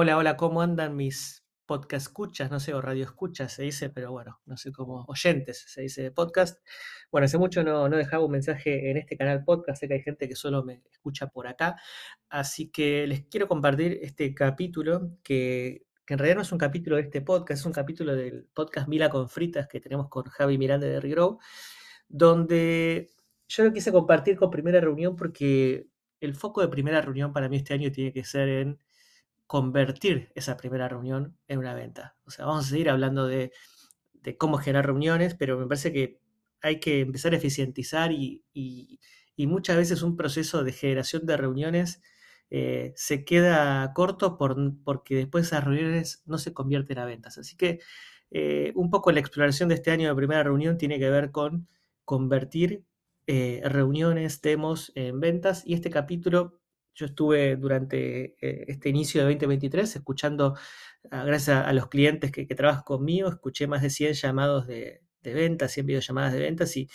Hola, hola, ¿cómo andan mis podcast escuchas? No sé, o radio escuchas se dice, pero bueno, no sé cómo, oyentes se dice de podcast. Bueno, hace mucho no, no dejaba un mensaje en este canal podcast, sé que hay gente que solo me escucha por acá, así que les quiero compartir este capítulo que, que en realidad no es un capítulo de este podcast, es un capítulo del podcast Mila con Fritas que tenemos con Javi Miranda de Regrow, donde yo lo quise compartir con primera reunión porque el foco de primera reunión para mí este año tiene que ser en convertir esa primera reunión en una venta. O sea, vamos a seguir hablando de, cómo generar reuniones, pero me parece que hay que empezar a eficientizar y, muchas veces un proceso de generación de reuniones eh, se queda corto por, porque después esas reuniones no se convierten a ventas. Así que eh, un poco la exploración de este año de primera reunión tiene que ver con convertir eh, reuniones, demos en ventas y este capítulo yo estuve durante eh, este inicio de 2023 escuchando, ah, gracias a, los clientes que, trabajan conmigo, escuché más de 100 llamados de, ventas, 100 videollamadas de ventas y,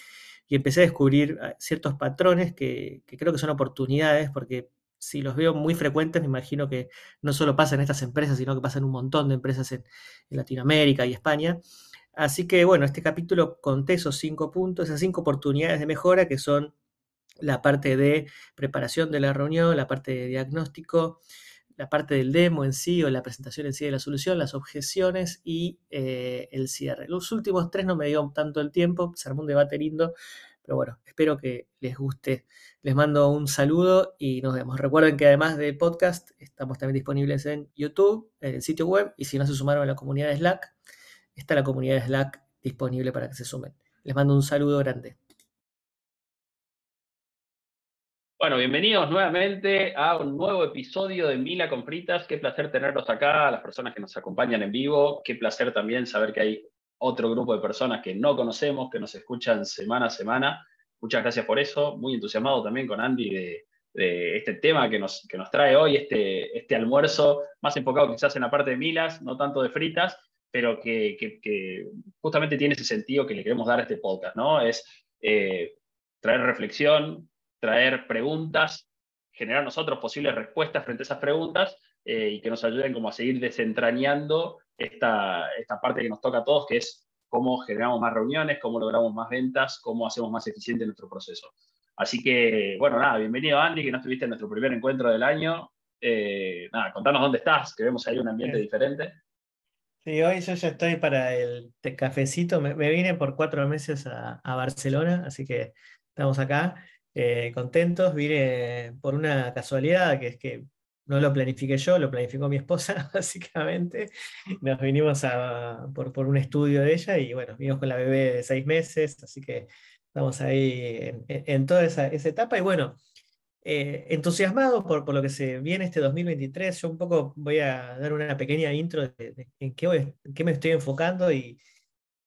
empecé a descubrir ah, ciertos patrones que, creo que son oportunidades porque si los veo muy frecuentes, me imagino que no solo pasa en estas empresas, sino que pasa en un montón de empresas en, en Latinoamérica y España. Así que bueno, este capítulo conté esos cinco puntos, esas cinco oportunidades de mejora que son la parte de preparación de la reunión, la parte de diagnóstico, la parte del demo en sí o la presentación en sí de la solución, las objeciones y eh, el cierre. Los últimos tres no me dio tanto el tiempo, se armó un debate lindo, pero bueno, espero que les guste. Les mando un saludo y nos vemos. Recuerden que además del podcast, estamos también disponibles en YouTube, en el sitio web, y si no se sumaron a la comunidad de Slack, está la comunidad de Slack disponible para que se sumen. Les mando un saludo grande. Bueno, bienvenidos nuevamente a un nuevo episodio de Mila con Fritas. Qué placer tenerlos acá, las personas que nos acompañan en vivo. Qué placer también saber que hay otro grupo de personas que no conocemos, que nos escuchan semana a semana. Muchas gracias por eso. Muy entusiasmado también con Andy de, este tema que nos, que nos trae hoy, este, este almuerzo más enfocado quizás en la parte de milas, no tanto de fritas, pero que, justamente tiene ese sentido que le queremos dar a este podcast, ¿no? Es eh, traer reflexión, traer preguntas, generar nosotros posibles respuestas frente a esas preguntas eh, y que nos ayuden como a seguir desentrañando esta, esta parte que nos toca a todos, que es cómo generamos más reuniones, cómo logramos más ventas, cómo hacemos más eficiente nuestro proceso. Así que, bueno, nada, bienvenido Andy, que no estuviste en nuestro primer encuentro del año. Eh, nada, contanos dónde estás, que vemos ahí un ambiente diferente. Sí, hoy yo ya estoy para el cafecito. Me, vine por cuatro meses a, a, Barcelona, así que estamos acá. Eh, contentos. Vine por una casualidad, que es que no lo planifiqué yo, lo planificó mi esposa, básicamente. Nos vinimos por, por, un estudio de ella y bueno, vinimos con la bebé de seis meses, así que estamos ahí en, toda esa, etapa. Y bueno, eh, entusiasmado por, por, lo que se viene este 2023. Yo un poco voy a dar una pequeña intro de, en, qué qué me estoy enfocando y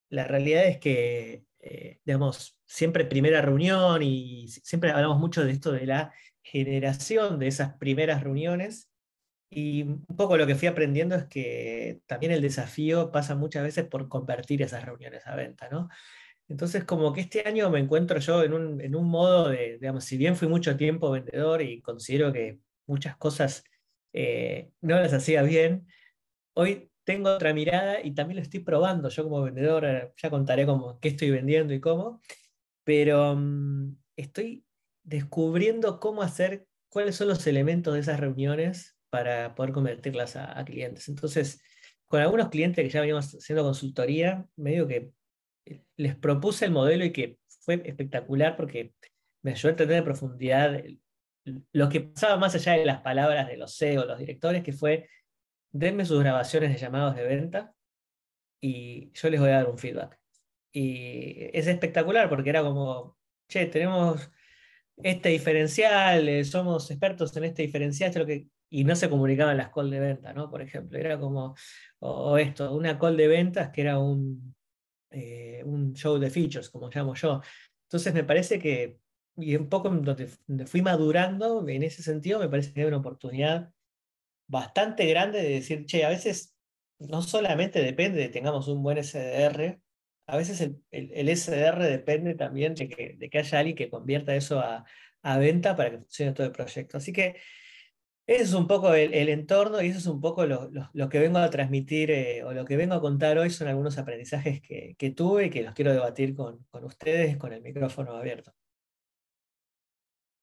la realidad es que, eh, digamos, siempre primera reunión y siempre hablamos mucho de esto de la generación de esas primeras reuniones. Y un poco lo que fui aprendiendo es que también el desafío pasa muchas veces por convertir esas reuniones a venta, ¿no? Entonces, como que este año me encuentro yo en un, en un modo de, digamos, si bien fui mucho tiempo vendedor y considero que muchas cosas eh, no las hacía bien, hoy tengo otra mirada y también lo estoy probando. Yo como vendedor eh, ya contaré cómo, qué estoy vendiendo y cómo pero mm, estoy descubriendo cómo hacer, cuáles son los elementos de esas reuniones para poder convertirlas a, clientes. Entonces, con algunos clientes que ya veníamos haciendo consultoría, medio que eh, les propuse el modelo y que fue espectacular porque me ayudó a entender en profundidad lo que pasaba más allá de las palabras de los CEO, los directores, que fue, denme sus grabaciones de llamados de venta y yo les voy a dar un feedback. Y es espectacular porque era como, che, tenemos este diferencial, eh, somos expertos en este diferencial, y no se comunicaban las calls de venta, ¿no? Por ejemplo, era como, o, esto, una call de ventas que era un, eh, un show de features, como llamo yo. Entonces me parece que, y un poco donde, fui madurando en ese sentido, me parece que hay una oportunidad bastante grande de decir, che, a veces no solamente depende de tengamos un buen SDR, a veces el, el, SDR depende también de que, de que, haya alguien que convierta eso a, a, venta para que funcione todo el proyecto. Así que ese es un poco el, entorno y eso es un poco lo, que vengo a transmitir eh, o lo que vengo a contar hoy son algunos aprendizajes que, tuve y que los quiero debatir con, ustedes con el micrófono abierto.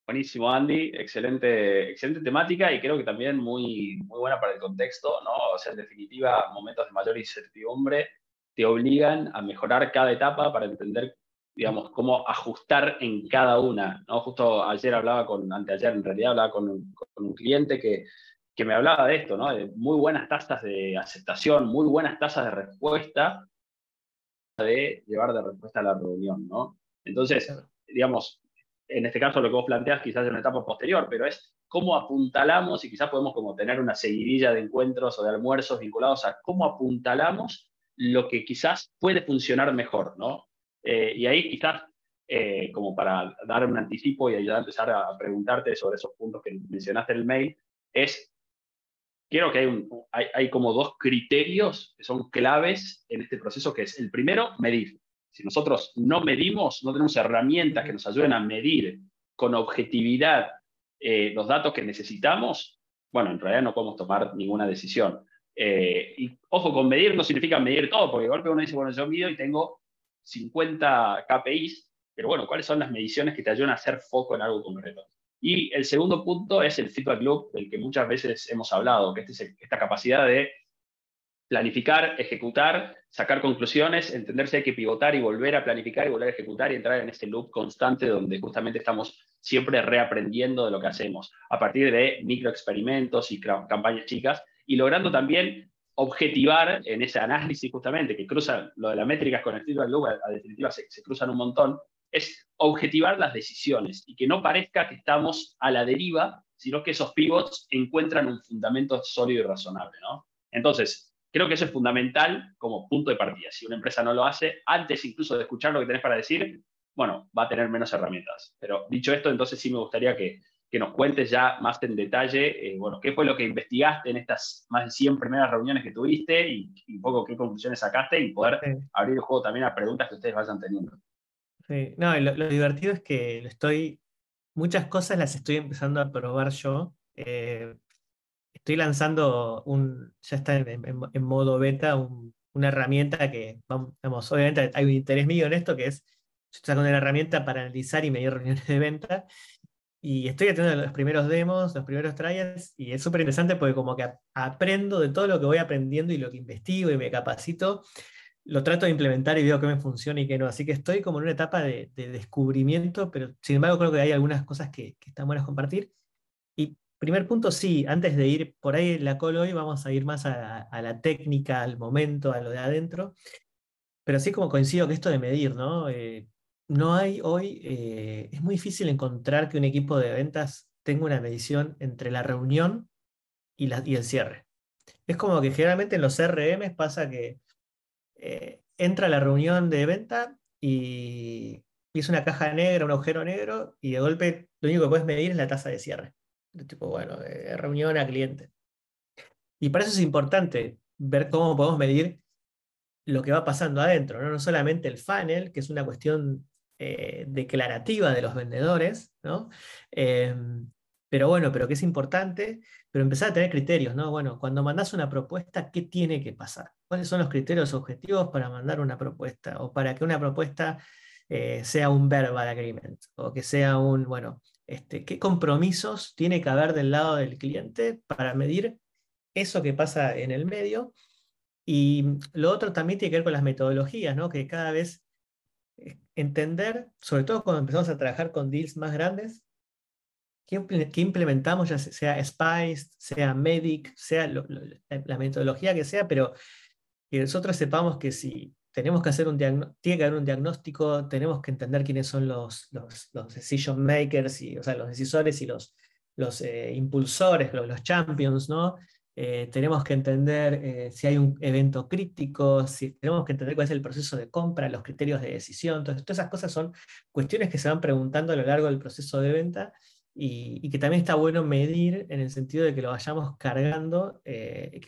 Buenísimo, Andy. Excelente, excelente temática y creo que también muy, muy buena para el contexto, ¿no? O sea, en definitiva, momentos de mayor incertidumbre te obligan a mejorar cada etapa para entender digamos, cómo ajustar en cada una. ¿no? Justo ayer hablaba con, anteayer en realidad hablaba con un, cliente que, que, me hablaba de esto, ¿no? de muy buenas tasas de aceptación, muy buenas tasas de respuesta, de llevar de respuesta a la reunión. ¿no? Entonces, digamos, en este caso lo que vos planteas quizás en una etapa posterior, pero es cómo apuntalamos y quizás podemos como tener una seguidilla de encuentros o de almuerzos vinculados a cómo apuntalamos lo que quizás puede funcionar mejor, ¿no? Eh, y ahí quizás, eh, como para dar un anticipo y ayudar a empezar a preguntarte sobre esos puntos que mencionaste en el mail, es, quiero que hay, un, hay, como dos criterios que son claves en este proceso, que es el primero, medir. Si nosotros no medimos, no tenemos herramientas que nos ayuden a medir con objetividad eh, los datos que necesitamos, bueno, en realidad no podemos tomar ninguna decisión. Y ojo, con medir no significa medir todo, porque de golpe uno dice, bueno, yo mido y tengo 50 KPIs, pero bueno, ¿cuáles son las mediciones que te ayudan a hacer foco en algo concreto? Y el segundo punto es el feedback loop, del que muchas veces hemos hablado, que es esta capacidad de planificar, ejecutar, sacar conclusiones, entender si hay que pivotar y volver a planificar y volver a ejecutar y entrar en este loop constante donde justamente estamos siempre reaprendiendo de lo que hacemos a partir de microexperimentos y campañas chicas y logrando también objetivar en ese análisis justamente, que cruza lo de las métricas con el feedback loop, a, definitiva se, cruzan un montón, es objetivar las decisiones y que no parezca que estamos a la deriva, sino que esos pivots encuentran un fundamento sólido y razonable. ¿no? Entonces, creo que eso es fundamental como punto de partida. Si una empresa no lo hace, antes incluso de escuchar lo que tenés para decir, bueno, va a tener menos herramientas. Pero dicho esto, entonces sí me gustaría que, que nos cuentes ya más en detalle, eh, bueno, qué fue lo que investigaste en estas más de 100 primeras reuniones que tuviste y, un poco qué conclusiones sacaste y poder abrir el juego también a preguntas que ustedes vayan teniendo. Sí, no, lo, divertido es que estoy, muchas cosas las estoy empezando a probar yo. Eh, estoy lanzando un, ya está en, modo beta, una herramienta que, vamos, obviamente hay un interés mío en esto, que es, estoy sacando una herramienta para analizar y medir reuniones de venta, y estoy haciendo los primeros demos, los primeros trials, y es súper interesante porque como que aprendo de todo lo que voy aprendiendo y lo que investigo y me capacito, lo trato de implementar y veo que me funciona y que no. Así que estoy como en una etapa de, descubrimiento, pero sin embargo creo que hay algunas cosas que, están buenas compartir. Y primer punto, sí, antes de ir por ahí la call hoy, vamos a ir más a, la técnica, al momento, a lo de adentro. Pero sí como coincido que esto de medir, ¿no? Eh, no hay hoy, eh, es muy difícil encontrar que un equipo de ventas tenga una medición entre la reunión y, el cierre. Es como que generalmente en los CRM pasa que eh, entra la reunión de venta y, es una caja negra, un agujero negro, y de golpe lo único que puedes medir es la tasa de cierre. tipo, bueno, de reunión a cliente. Y para eso es importante ver cómo podemos medir lo que va pasando adentro, ¿no? no solamente el funnel, que es una cuestión eh, declarativa de los vendedores, ¿no? Em, pero bueno, pero que es importante, pero empezar a tener criterios, ¿no? Bueno, cuando mandas una propuesta, ¿qué tiene que pasar? ¿Cuáles son los criterios objetivos para mandar una propuesta? O para que una propuesta eh, sea un verbal agreement, o que sea un, bueno, este, ¿qué compromisos tiene que haber del lado del cliente para medir eso que pasa en el medio? Y lo otro también tiene que ver con las metodologías, ¿no? Que cada vez entender, sobre todo cuando empezamos a trabajar con deals más grandes, qué, implementamos, ya sea Spice, sea Medic, sea la metodología que sea, pero que nosotros sepamos que si tenemos que hacer un tiene que haber un diagnóstico, tenemos que entender quiénes son los, los, decision makers, y, o sea, los decisores y los, los eh, impulsores, los, los champions, ¿no? Eh, tenemos que entender eh, si hay un evento crítico, si, tenemos que entender cuál es el proceso de compra, los criterios de decisión, todas esas cosas son cuestiones que se van preguntando a lo largo del proceso de venta y, que también está bueno medir en el sentido de que lo vayamos cargando, eh,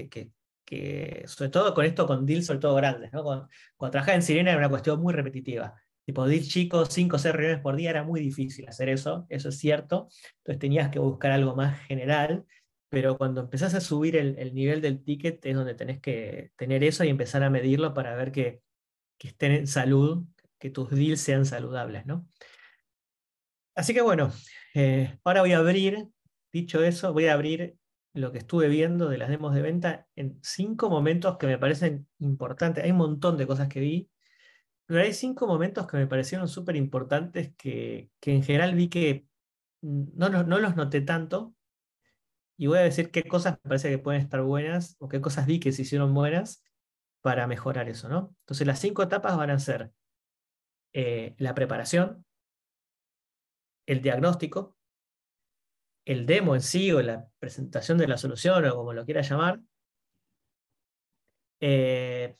que, sobre todo con esto, con deals sobre todo grandes. ¿no? Cuando, trabajaba en Sirena era una cuestión muy repetitiva. Tipo, deals chicos, 5 o 6 reuniones por día, era muy difícil hacer eso, eso es cierto. Entonces tenías que buscar algo más general pero cuando empezás a subir el, nivel del ticket es donde tenés que tener eso y empezar a medirlo para ver que, que estén en salud, que tus deals sean saludables, ¿no? Así que bueno, eh, ahora voy a abrir, dicho eso, voy a abrir lo que estuve viendo de las demos de venta en cinco momentos que me parecen importantes. Hay un montón de cosas que vi, pero hay cinco momentos que me parecieron súper importantes que, que, en general vi que no, no, no, los noté tanto. Y voy a decir qué cosas me parece que pueden estar buenas o qué cosas vi que se hicieron buenas para mejorar eso, ¿no? Entonces las cinco etapas van a ser eh, la preparación, el diagnóstico, el demo en sí o la presentación de la solución o como lo quiera llamar, eh,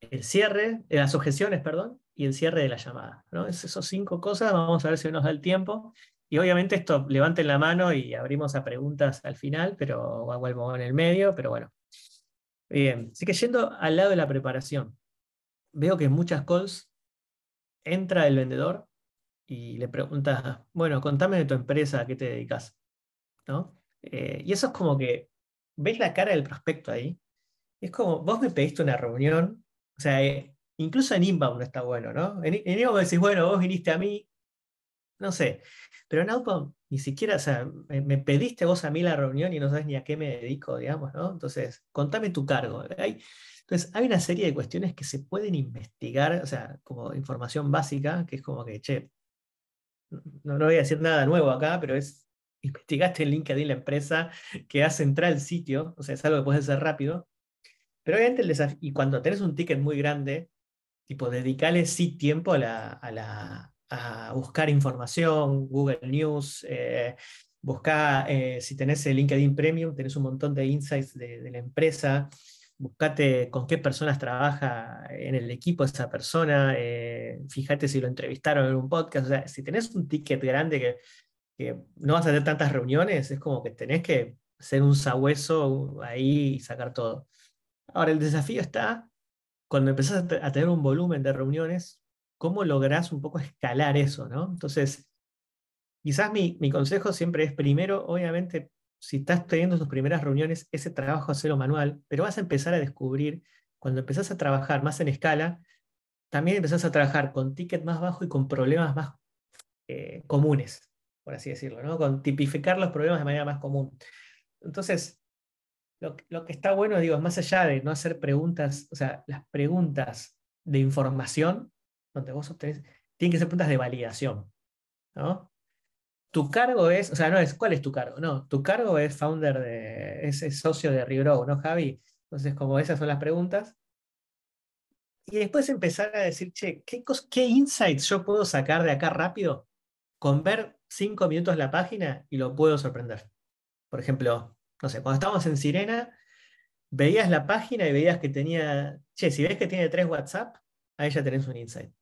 el cierre, eh, las objeciones, perdón, y el cierre de la llamada. ¿no? Es esos cinco cosas, vamos a ver si nos da el tiempo. Y obviamente esto, levanten la mano y abrimos a preguntas al final, pero vuelvo en el medio, pero bueno. Bien, así que yendo al lado de la preparación, veo que en muchas calls entra el vendedor y le pregunta, bueno, contame de tu empresa, ¿a qué te dedicas? ¿no? Eh, y eso es como que, ¿ves la cara del prospecto ahí? Es como, vos me pediste una reunión, o sea, eh, incluso en inbound no está bueno, ¿no? En, inbound decís, bueno, vos viniste a mí, no sé, pero en outbound ni siquiera, o sea, me, pediste vos a mí la reunión y no sabes ni a qué me dedico, digamos, ¿no? Entonces, contame tu cargo. Hay, entonces, hay una serie de cuestiones que se pueden investigar, o sea, como información básica, que es como que, che, no, no voy a decir nada nuevo acá, pero es investigaste en LinkedIn la empresa, que hace entrar al sitio, o sea, es algo que puede ser rápido. Pero obviamente el desafío, y cuando tenés un ticket muy grande, tipo, dedicale sí tiempo a, la, a buscar información, Google News, eh, busca, eh, si tenés el LinkedIn Premium, tenés un montón de insights de, la empresa, buscate con qué personas trabaja en el equipo esa persona, eh, fíjate si lo entrevistaron en un podcast, o sea, si tenés un ticket grande que no vas a hacer tantas reuniones, es como que tenés que ser un sabueso ahí y sacar todo. Ahora, el desafío está cuando empezás a, tener un volumen de reuniones, ¿cómo lográs un poco escalar eso? ¿no? Entonces, quizás mi, consejo siempre es primero, obviamente, si estás teniendo tus primeras reuniones, ese trabajo hacerlo manual, pero vas a empezar a descubrir, cuando empezás a trabajar más en escala, también empezás a trabajar con ticket más bajo y con problemas más eh, comunes por así decirlo, ¿no? con tipificar los problemas de manera más común. Entonces, lo, que está bueno, digo, es más allá de no hacer preguntas, o sea, las preguntas de información, donde vos obtenés, tienen que ser preguntas de validación. ¿no? Tu cargo es, o sea, no es, ¿cuál es tu cargo? No, tu cargo es founder de, es, socio de Regrow, ¿no, Javi? Entonces, como esas son las preguntas. Y después empezar a decir, che, ¿qué, ¿qué insights yo puedo sacar de acá rápido con ver cinco minutos la página y lo puedo sorprender. Por ejemplo, no sé, cuando estábamos en Sirena, veías la página y veías que tenía, che, si ves que tiene tres WhatsApp, ahí ya tenés un insight.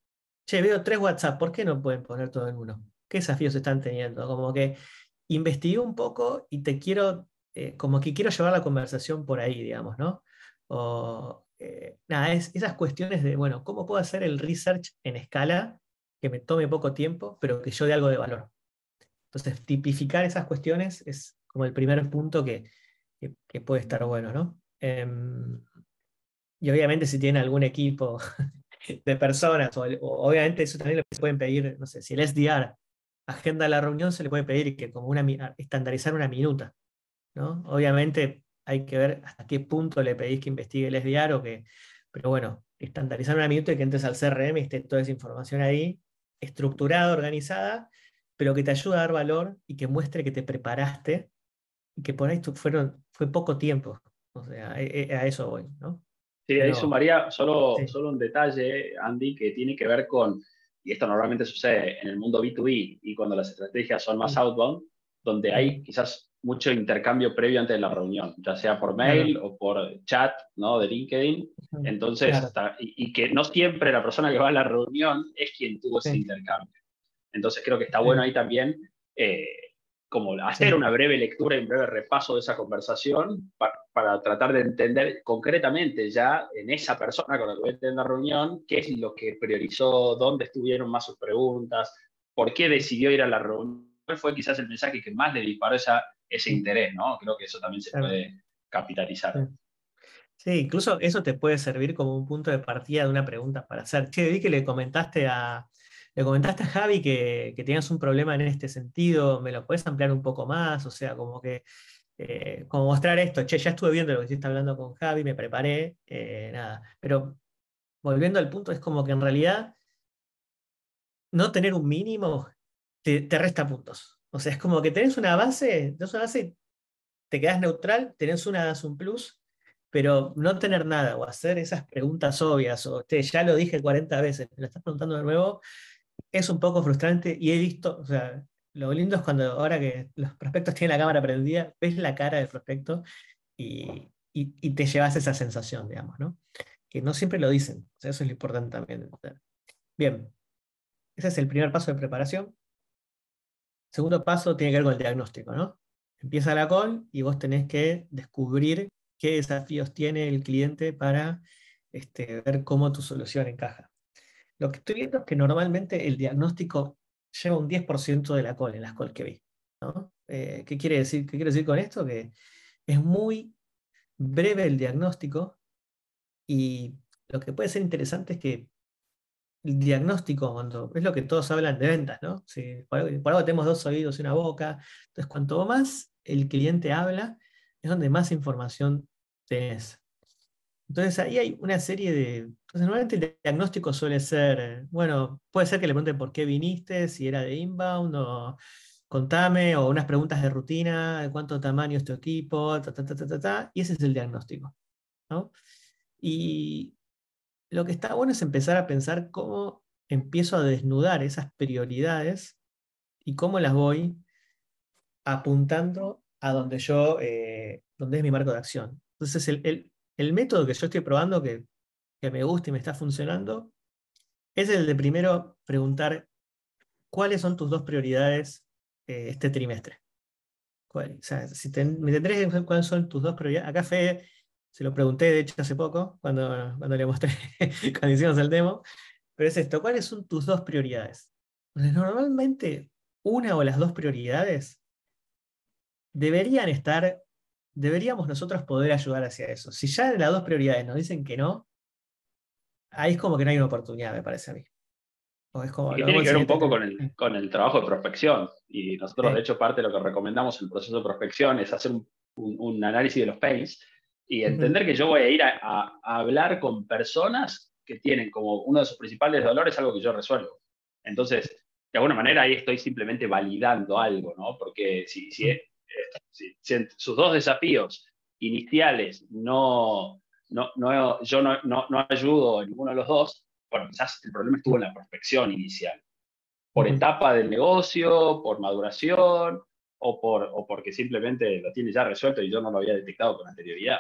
Che, veo tres WhatsApp, ¿por qué no pueden poner todo en uno? ¿Qué desafíos están teniendo? Como que investigué un poco y te quiero, eh, como que quiero llevar la conversación por ahí, digamos, ¿no? O, eh, nada, es, esas cuestiones de, bueno, ¿cómo puedo hacer el research en escala que me tome poco tiempo, pero que yo dé algo de valor? Entonces, tipificar esas cuestiones es como el primer punto que, que, puede estar bueno, ¿no? Em, y obviamente si tienen algún equipo de personas, o, obviamente eso también le pueden pedir, no sé, si el SDR agenda la reunión, se le puede pedir que como una, estandarizar una minuta, ¿no? Obviamente hay que ver hasta qué punto le pedís que investigue el SDR o que, pero bueno, estandarizar una minuta y que entres al CRM y esté toda esa información ahí, estructurada, organizada, pero que te ayude a dar valor y que muestre que te preparaste y que por ahí fueron, fue poco tiempo. O sea, a, eso voy, ¿no? Sí, ahí sumaría solo, solo un detalle, Andy, que tiene que ver con, y esto normalmente sucede en el mundo B2B y cuando las estrategias son más outbound, donde hay quizás mucho intercambio previo antes de la reunión, ya sea por mail o por chat ¿no? de LinkedIn. Entonces, y, que no siempre la persona que va a la reunión es quien tuvo ese intercambio. Entonces creo que está bueno ahí también eh, como hacer una breve lectura y un breve repaso de esa conversación para, tratar de entender concretamente ya en esa persona con la que voy a tener la reunión qué es lo que priorizó, dónde estuvieron más sus preguntas, por qué decidió ir a la reunión, fue quizás el mensaje que más le disparó esa, ese interés, ¿no? Creo que eso también se puede capitalizar. Sí, incluso eso te puede servir como un punto de partida de una pregunta para hacer. Che, vi que le comentaste a, le comentaste a Javi que, que tenías un problema en este sentido, ¿me lo puedes ampliar un poco más? O sea, como que, eh, como mostrar esto, che, ya estuve viendo lo que estás hablando con Javi, me preparé, eh, nada. Pero volviendo al punto, es como que en realidad no tener un mínimo te, resta puntos. O sea, es como que tenés una base, tenés una base, te quedas neutral, tenés una, un plus, pero no tener nada o hacer esas preguntas obvias, o ya lo dije 40 veces, me lo estás preguntando de nuevo, es un poco frustrante y he visto, o sea, lo lindo es cuando ahora que los prospectos tienen la cámara prendida, ves la cara del prospecto y, y, te llevas esa sensación, digamos, ¿no? Que no siempre lo dicen, o sea, eso es lo importante también. Bien, ese es el primer paso de preparación. Segundo paso tiene que ver con el diagnóstico, ¿no? Empieza la call y vos tenés que descubrir qué desafíos tiene el cliente para este, ver cómo tu solución encaja. Lo que estoy viendo es que normalmente el diagnóstico lleva un 10% de la call en las calls que vi. Eh, ¿qué, quiere decir, ¿Qué quiere decir con esto? Que es muy breve el diagnóstico y lo que puede ser interesante es que el diagnóstico, cuando es lo que todos hablan de ventas, ¿no? Si por, algo, tenemos dos oídos y una boca, entonces cuanto más el cliente habla, es donde más información tenés. Entonces ahí hay una serie de... Entonces, normalmente el diagnóstico suele ser, bueno, puede ser que le pregunten por qué viniste, si era de inbound o contame, o unas preguntas de rutina, cuánto tamaño es tu equipo, ta, ta, ta, ta, ta, y ese es el diagnóstico. Y lo que está bueno es empezar a pensar cómo empiezo a desnudar esas prioridades y cómo las voy apuntando a donde yo, eh, donde es mi marco de acción. Entonces, el, método que yo estoy probando, que, que, me gusta y me está funcionando, es el de primero preguntar cuáles son tus dos prioridades eh, este trimestre. O sea, me tendré que cuáles son tus dos prioridades. Acá Fede, se lo pregunté de hecho hace poco, cuando, cuando le mostré, cuando hicimos el demo, pero es esto, ¿cuáles son tus dos prioridades? Normalmente una o las dos prioridades deberían estar, deberíamos nosotros poder ayudar hacia eso. Si ya de las dos prioridades nos dicen que no, ahí es como que no hay una oportunidad, me parece a mí. es como, tiene que ver un poco con el, con el, trabajo de prospección. Y nosotros, de hecho, parte de lo que recomendamos en el proceso de prospección es hacer un, análisis de los pains y entender que yo voy a ir a, a, hablar con personas que tienen como uno de sus principales dolores algo que yo resuelvo. Entonces, de alguna manera ahí estoy simplemente validando algo, ¿no? Porque si, si, si, sus dos desafíos iniciales no, no, yo no, no, ayudo en ninguno de los dos, bueno, quizás el problema estuvo en la prospección inicial. Por etapa del negocio, por maduración, o, por, o porque simplemente lo tiene ya resuelto y yo no lo había detectado con anterioridad.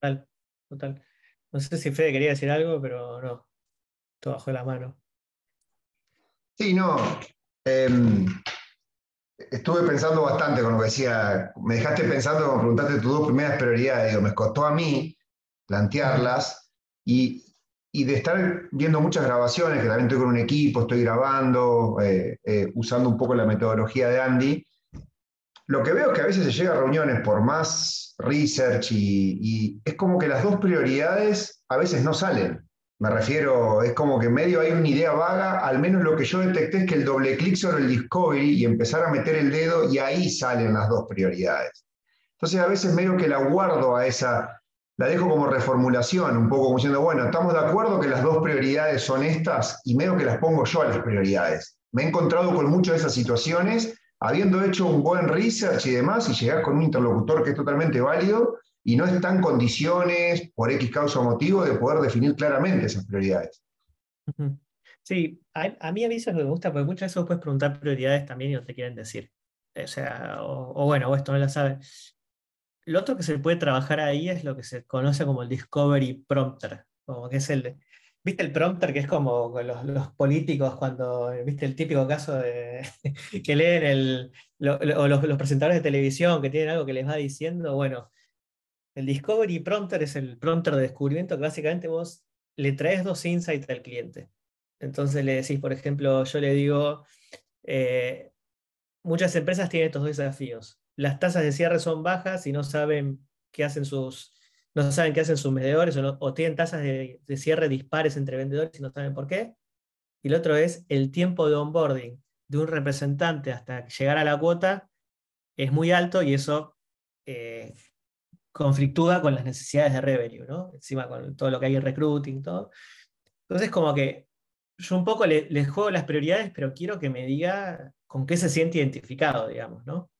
Total, total. No sé si Fede quería decir algo, pero no. Todo bajo la mano. Sí, no. Em, estuve pensando bastante con lo que decía, me dejaste pensando cuando preguntaste tus dos primeras prioridades, me costó a mí plantearlas y, y, de estar viendo muchas grabaciones, que también estoy con un equipo, estoy grabando, eh, eh, usando un poco la metodología de Andy, lo que veo es que a veces se llega a reuniones por más research y, y es como que las dos prioridades a veces no salen. Me refiero, es como que en medio hay una idea vaga, al menos lo que yo detecté es que el doble clic sobre el discovery y empezar a meter el dedo y ahí salen las dos prioridades. Entonces a veces medio que la guardo a esa, la dejo como reformulación, un poco como diciendo, bueno, estamos de acuerdo que las dos prioridades son estas y medio que las pongo yo a las prioridades. Me he encontrado con muchas de esas situaciones, habiendo hecho un buen research y demás, y llegar con un interlocutor que es totalmente válido, y no está en condiciones, por X causa o motivo, de poder definir claramente esas prioridades. Sí, a, mí a mí eso me gusta, porque muchas veces puedes preguntar prioridades también y no te quieren decir. O sea, o, bueno, o esto no lo sabes. Lo otro que se puede trabajar ahí es lo que se conoce como el Discovery Prompter, como que es el, ¿Viste el prompter que es como los, los, políticos cuando, viste el típico caso de que leen el, o los, los, presentadores de televisión que tienen algo que les va diciendo? Bueno, el Discovery Prompter es el prompter de descubrimiento que básicamente vos le traes dos insights al cliente. Entonces le decís, por ejemplo, yo le digo, eh, muchas empresas tienen estos dos desafíos. las tasas de cierre son bajas y no saben qué hacen sus, no saben qué hacen sus vendedores o, tienen tasas de, cierre dispares entre vendedores y no saben por qué. Y el otro es el tiempo de onboarding de un representante hasta llegar a la cuota es muy alto y eso eh, conflictúa con las necesidades de revenue, ¿no? Encima con todo lo que hay en recruiting, todo. Entonces, como que yo un poco les le juego las prioridades, pero quiero que me diga con qué se siente identificado, digamos, ¿no?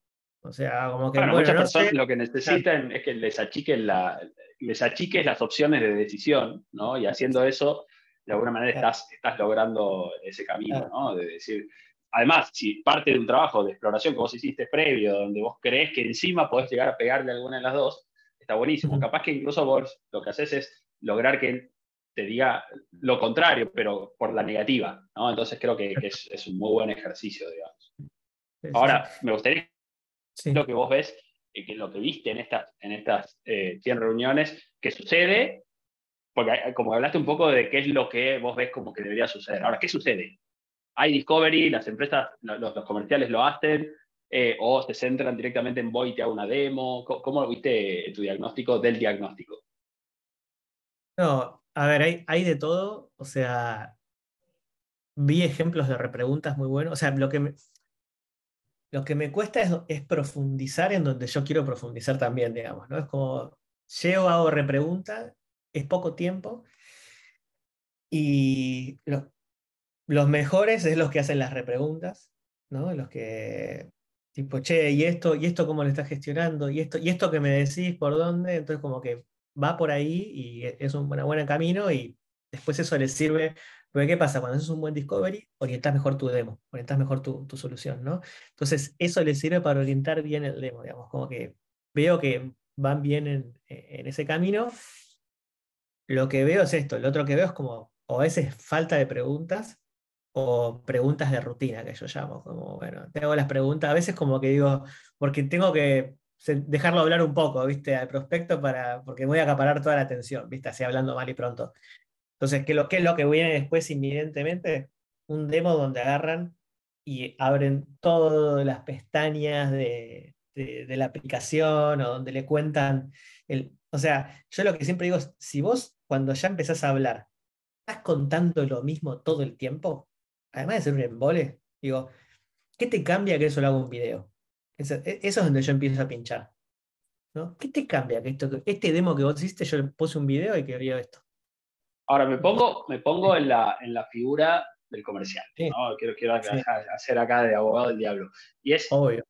O sea, como que. Bueno, muchas personas lo que necesitan es que les achiquen, la, les achiques las opciones de decisión, ¿no? Y haciendo eso, de alguna manera estás, estás logrando ese camino, ¿no? De decir, además, si parte de un trabajo de exploración que vos hiciste previo, donde vos crees que encima podés llegar a pegarle alguna de las dos, está buenísimo. Capaz que incluso vos lo que haces es lograr que te diga lo contrario, pero por la negativa, ¿no? Entonces creo que, es, es, un muy buen ejercicio, digamos. Ahora, me gustaría lo que vos ves, y que lo que viste en estas, en estas 100 eh, reuniones, que sucede, porque como hablaste un poco de qué es lo que vos ves como que debería suceder. Ahora, ¿qué sucede? Hay Discovery, las empresas, los, comerciales lo hacen, eh, o se centran directamente en voy y hago una demo. ¿Cómo, viste tu diagnóstico del diagnóstico? No, a ver, hay, de todo. O sea, vi ejemplos de repreguntas muy buenos. O sea, lo que me, lo que me cuesta es, profundizar en donde yo quiero profundizar también, digamos, ¿no? Es como, llego, hago repregunta, es poco tiempo, y los mejores es los que hacen las repreguntas, ¿no? Los que, tipo, che, ¿y esto, y esto cómo lo estás gestionando? ¿Y esto, y esto que me decís por dónde? Entonces como que va por ahí y es un buen camino y después eso les sirve porque ¿qué pasa? Cuando haces un buen discovery, orientas mejor tu demo, orientas mejor tu, solución, ¿no? Entonces, eso le sirve para orientar bien el demo, digamos, como que veo que van bien en, ese camino. Lo que veo es esto, lo otro que veo es como, o a veces falta de preguntas, o preguntas de rutina, que yo llamo, como, bueno, tengo las preguntas, a veces como que digo, porque tengo que dejarlo hablar un poco, ¿viste? Al prospecto para, porque voy a acaparar toda la atención, ¿viste? Así hablando mal y pronto. Entonces, ¿qué, lo, ¿qué es lo que viene después inminentemente? Un demo donde agarran y abren todas las pestañas de, la aplicación o donde le cuentan. El, o sea, yo lo que siempre digo es, si vos cuando ya empezás a hablar, estás contando lo mismo todo el tiempo, además de ser un embole, digo, ¿qué te cambia que eso lo haga un video? Eso, e, eso, es donde yo empiezo a pinchar. ¿no? ¿Qué te cambia que esto, este demo que vos hiciste, yo le puse un video y que vio esto? Ahora me pongo, me pongo en, la, en la figura del comercial. ¿no? Quiero, quiero hacer acá de abogado del diablo. Y es. Obvio.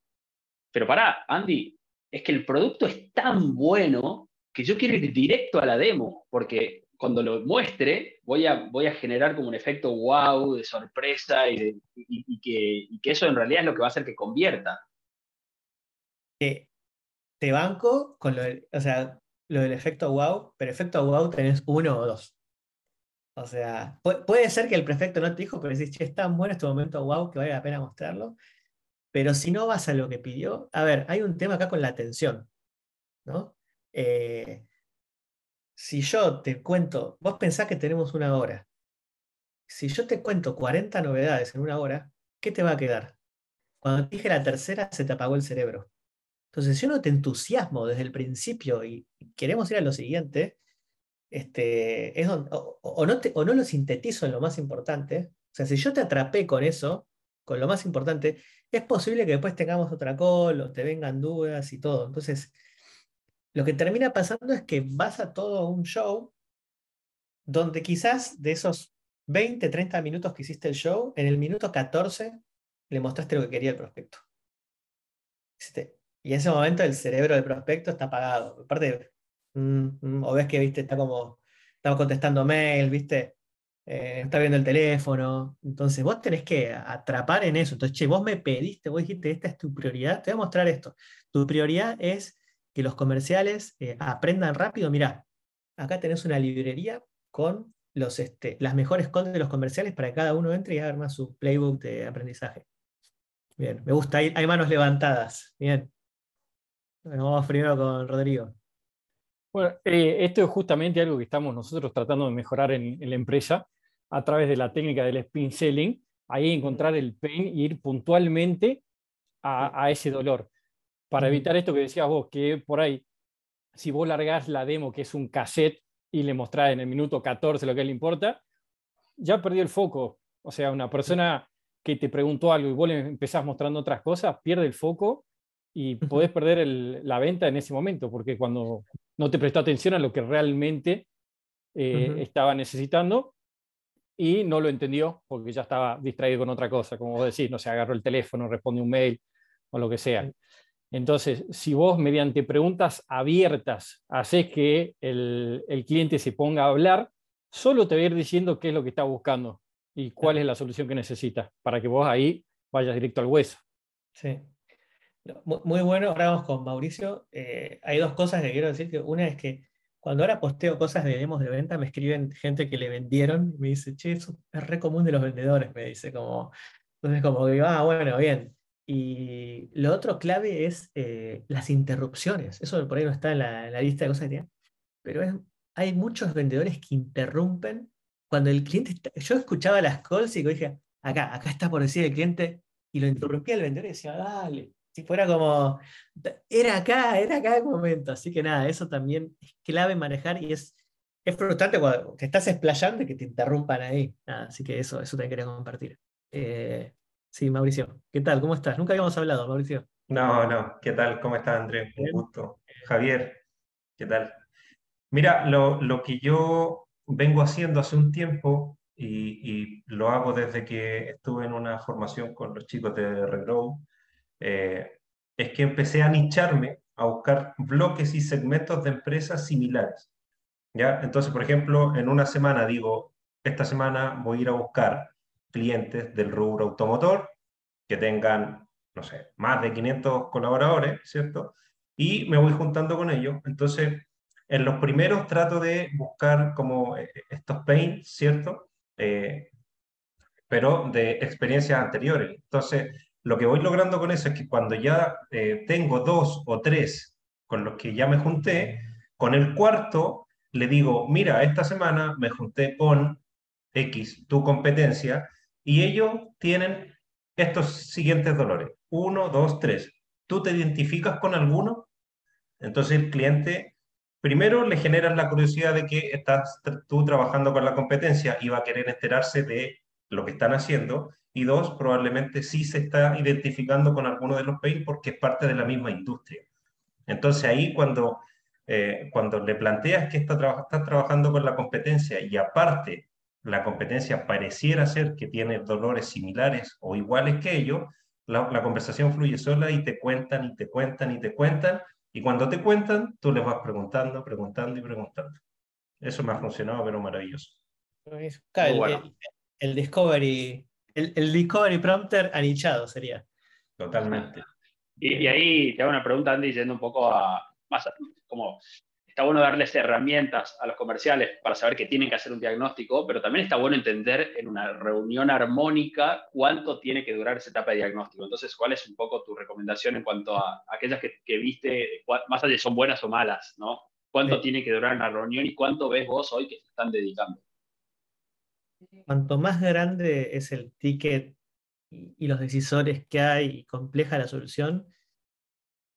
Pero pará, Andy, es que el producto es tan bueno que yo quiero ir directo a la demo, porque cuando lo muestre voy a, generar como un efecto wow, de sorpresa y, que, eso en realidad es lo que va a hacer que convierta. te banco con lo, o sea, lo del efecto wow, pero efecto wow tenés uno o dos. O sea, puede ser que el prefecto no te dijo, pero decís, che, es tan bueno este momento, wow, que vale la pena mostrarlo. Pero si no vas a lo que pidió, a ver, hay un tema acá con la atención, ¿no? Eh, si yo te cuento, vos pensás que tenemos una hora. Si yo te cuento 40 novedades en una hora, ¿qué te va a quedar? Cuando te dije la tercera, se te apagó el cerebro. Entonces, si yo no te entusiasmo desde el principio y queremos ir a lo siguiente, este, es o, no o no lo sintetizo en lo más importante, o sea, si yo te atrapé con eso, con lo más importante, es posible que después tengamos otra call o te vengan dudas y todo. Entonces, lo que termina pasando es que vas a todo un show donde quizás de esos 20, 30 minutos que hiciste el show, en el minuto 14 le mostraste lo que quería el prospecto. Y en ese momento el cerebro del prospecto está apagado. Aparte, Mm, mm, o ves que, viste, está como, estamos contestando mail, viste, eh, está viendo el teléfono. Entonces vos tenés que atrapar en eso. Entonces, che, vos me pediste, vos dijiste, esta es tu prioridad, te voy a mostrar esto. Tu prioridad es que los comerciales eh, aprendan rápido. Mira, acá tenés una librería con los, este, las mejores calls de los comerciales para que cada uno entre y haga su playbook de aprendizaje. Bien, me gusta, hay, manos levantadas. Bien. vamos primero con Rodrigo. Bueno, eh, esto es justamente algo que estamos nosotros tratando de mejorar en, la empresa a través de la técnica del spin selling, ahí encontrar el pain y ir puntualmente a, ese dolor. Para evitar esto que decías vos, que por ahí, si vos largás la demo, que es un cassette, y le mostrás en el minuto 14 lo que le importa, ya perdió el foco. O sea, una persona que te preguntó algo y vos le empezás mostrando otras cosas, pierde el foco y podés perder la venta en ese momento, porque cuando no te prestó atención a lo que realmente eh, estaba necesitando y no lo entendió porque ya estaba distraído con otra cosa, como vos decís, no se agarró el teléfono, respondió un mail o lo que sea. Entonces, si vos mediante preguntas abiertas haces que el, el, cliente se ponga a hablar, solo te va a ir diciendo qué es lo que está buscando y cuál es la solución que necesita, para que vos ahí vayas directo al hueso. Sí. Muy bueno, ahora vamos con Mauricio. Eh, hay dos cosas que quiero decir. Una es que cuando ahora posteo cosas de demos de venta, me escriben gente que le vendieron y me dice, che, eso es re común de los vendedores, me dice, como, entonces como que, ah, bueno, bien. Y lo otro clave es eh, las interrupciones. Eso por ahí no está en la, lista de cosas que tienen. Pero hay muchos vendedores que interrumpen cuando el cliente está, Yo escuchaba las calls y dije, acá, acá está por decir el cliente, y lo interrumpía el vendedor y decía, dale, si fuera como, era acá, era acá el momento. Así que nada, eso también es clave manejar y es, es frustrante cuando estás explayando y que te interrumpan ahí. así que eso, eso te quería compartir. Eh, sí, Mauricio, ¿qué tal? ¿Cómo estás? Nunca habíamos hablado, Mauricio. No, no, ¿qué tal? ¿Cómo estás, Andrés? Un gusto. Javier, ¿qué tal? Mira, lo, lo que yo vengo haciendo hace un tiempo y, y, lo hago desde que estuve en una formación con los chicos de Regrow, eh, es que empecé a nicharme, a buscar bloques y segmentos de empresas similares. ¿ya? Entonces, por ejemplo, en una semana digo, esta semana voy a ir a buscar clientes del rubro automotor que tengan, no sé, más de 500 colaboradores, ¿cierto? Y me voy juntando con ellos. Entonces, en los primeros trato de buscar como eh, estos pains, ¿cierto? Eh, pero de experiencias anteriores. Entonces, lo que voy logrando con eso es que cuando ya eh, tengo dos o tres con los que ya me junté, con el cuarto le digo, mira, esta semana me junté con X, tu competencia, y ellos tienen estos siguientes dolores. Uno, dos, tres. ¿Tú te identificas con alguno? Entonces el cliente, primero le generas la curiosidad de que estás tú trabajando con la competencia y va a querer enterarse de lo que están haciendo y dos, probablemente sí se está identificando con alguno de los países porque es parte de la misma industria. Entonces ahí cuando, eh, cuando le planteas que está, está trabajando con la competencia y aparte la competencia pareciera ser que tiene dolores similares o iguales que ellos, la, la, conversación fluye sola y te cuentan y te cuentan y te cuentan, y cuando te cuentan, tú les vas preguntando, preguntando y preguntando. Eso me ha funcionado, pero maravilloso. el, el, Discovery el, Discovery Prompter anichado sería. Totalmente. Y, ahí te hago una pregunta, Andy, yendo un poco a más como está bueno darles herramientas a los comerciales para saber que tienen que hacer un diagnóstico, pero también está bueno entender en una reunión armónica cuánto tiene que durar esa etapa de diagnóstico. Entonces, ¿cuál es un poco tu recomendación en cuanto a aquellas que, viste, más allá de son buenas o malas, ¿no? ¿Cuánto tiene que durar una reunión y cuánto ves vos hoy que se están dedicando? Cuanto más grande es el ticket y, los decisores que hay y compleja la solución,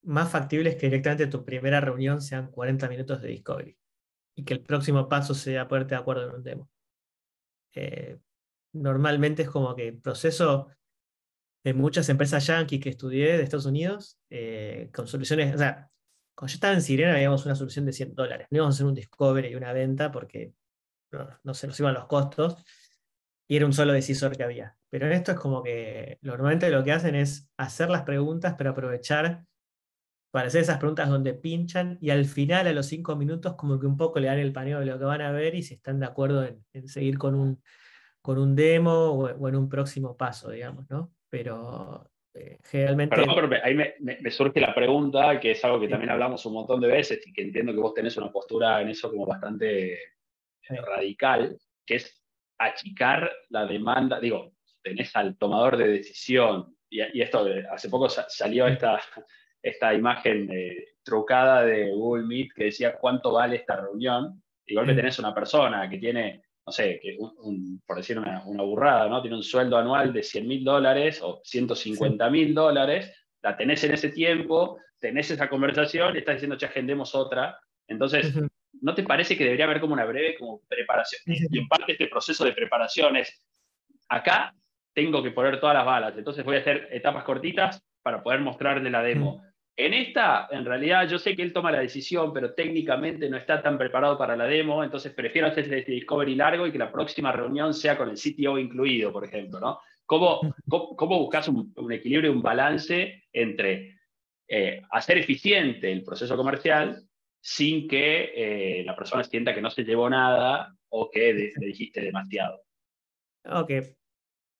más factible es que directamente tu primera reunión sean 40 minutos de discovery y que el próximo paso sea ponerte de acuerdo en un demo. Eh, normalmente es como que el proceso de muchas empresas yankee que estudié de Estados Unidos, eh, con soluciones, o sea, cuando yo estaba en Sirena habíamos una solución de 100 dólares. No íbamos a hacer un discovery y una venta porque no, se nos iban los costos, y era un solo decisor que había. Pero en esto es como que normalmente lo que hacen es hacer las preguntas, pero aprovechar para hacer esas preguntas donde pinchan y al final, a los cinco minutos, como que un poco le dan el paneo de lo que van a ver y si están de acuerdo en, seguir con un, con un demo o, en un próximo paso, digamos, ¿no? Pero eh, generalmente... Perdón, ahí me, me, surge la pregunta, que es algo que también hablamos un montón de veces y que entiendo que vos tenés una postura en eso como bastante radical, que es achicar la demanda, digo, tenés al tomador de decisión, y, esto, hace poco salió esta, esta imagen eh, trucada de Google Meet que decía cuánto vale esta reunión, igual que tenés una persona que tiene, no sé, que por decir una, burrada, ¿no? Tiene un sueldo anual de 100 mil dólares o 150 mil dólares, la tenés en ese tiempo, tenés esa conversación y estás diciendo, che, agendemos otra. Entonces, ¿no te parece que debería haber como una breve como preparación? Y en parte este proceso de preparación es, acá tengo que poner todas las balas, entonces voy a hacer etapas cortitas para poder mostrarle la demo. En esta, en realidad, yo sé que él toma la decisión, pero técnicamente no está tan preparado para la demo, entonces prefiero hacer este discovery largo y que la próxima reunión sea con el CTO incluido, por ejemplo, ¿no? ¿Cómo, cómo, buscas un, equilibrio y un balance entre eh, hacer eficiente el proceso comercial sin que eh, la persona sienta que no se llevó nada o que le dijiste demasiado? Ok.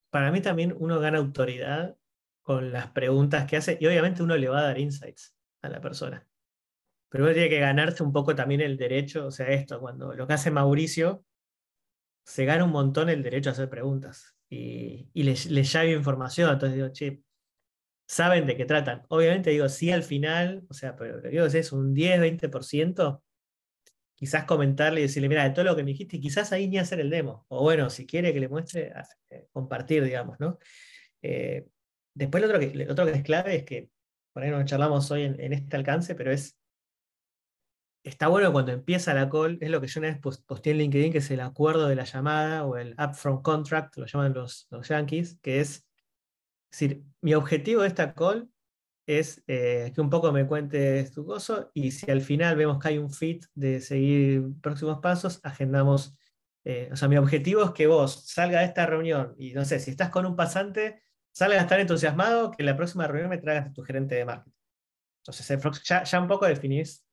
Para mí también uno gana autoridad con las preguntas que hace y obviamente uno le va a dar insights a la persona. Pero uno tiene que ganarse un poco también el derecho, o sea, esto, cuando lo que hace Mauricio, se gana un montón el derecho a hacer preguntas y, y le, llave información. Entonces digo, che, saben de qué tratan. Obviamente digo, sí al final, o sea, pero lo que digo es un 10, 20%, quizás comentarle y decirle, mira, de todo lo que me dijiste, quizás ahí ni hacer el demo. O bueno, si quiere que le muestre, eh, compartir, digamos, ¿no? Eh, Después lo otro, que, otro que es clave es que, por ahí no charlamos hoy en, este alcance, pero es, está bueno cuando empieza la call, es lo que yo una vez posté en LinkedIn, que es el acuerdo de la llamada o el upfront contract, lo llaman los, los yankees, que es, decir, mi objetivo de esta call es eh, que un poco me cuentes tu gozo y si al final vemos que hay un fit de seguir próximos pasos, agendamos. Eh, o sea, mi objetivo es que vos salga de esta reunión y no sé, si estás con un pasante, salgas a estar entusiasmado, que la próxima reunión me traigas a tu gerente de marketing. Entonces, ya, un poco definís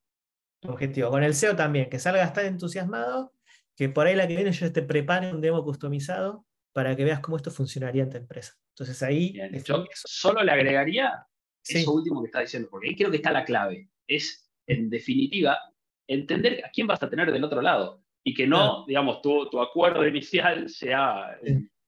tu objetivo. Con el SEO también, que salga a estar entusiasmado, que por ahí la que viene yo te prepare un demo customizado para que veas cómo esto funcionaría en tu empresa. Entonces ahí... yo solo le agregaría eso último que está diciendo, porque ahí creo que está la clave. Es, en definitiva, entender a quién vas a tener del otro lado y que no, digamos, tu, tu, acuerdo inicial sea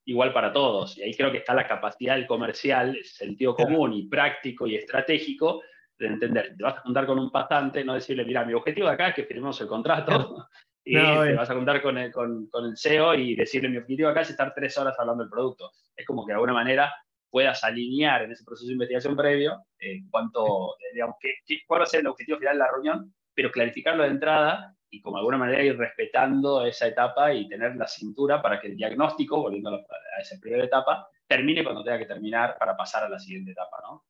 igual para todos. Y ahí creo que está la capacidad del comercial, sentido común y práctico y estratégico de entender, te vas a juntar con un pasante, no decirle, mira, mi objetivo de acá es que firmemos el contrato. Y te vas a juntar con el, con, con el CEO y decirle, mi objetivo acá es estar tres horas hablando del producto. Es como que de alguna manera puedas alinear en ese proceso de investigación previo en cuanto, digamos, qué, cuál va a ser el objetivo final de la reunión, pero clarificarlo de entrada y como de alguna manera ir respetando esa etapa y tener la cintura para que el diagnóstico, volviendo a, esa primera etapa, termine cuando tenga que terminar para pasar a la siguiente etapa, ¿no?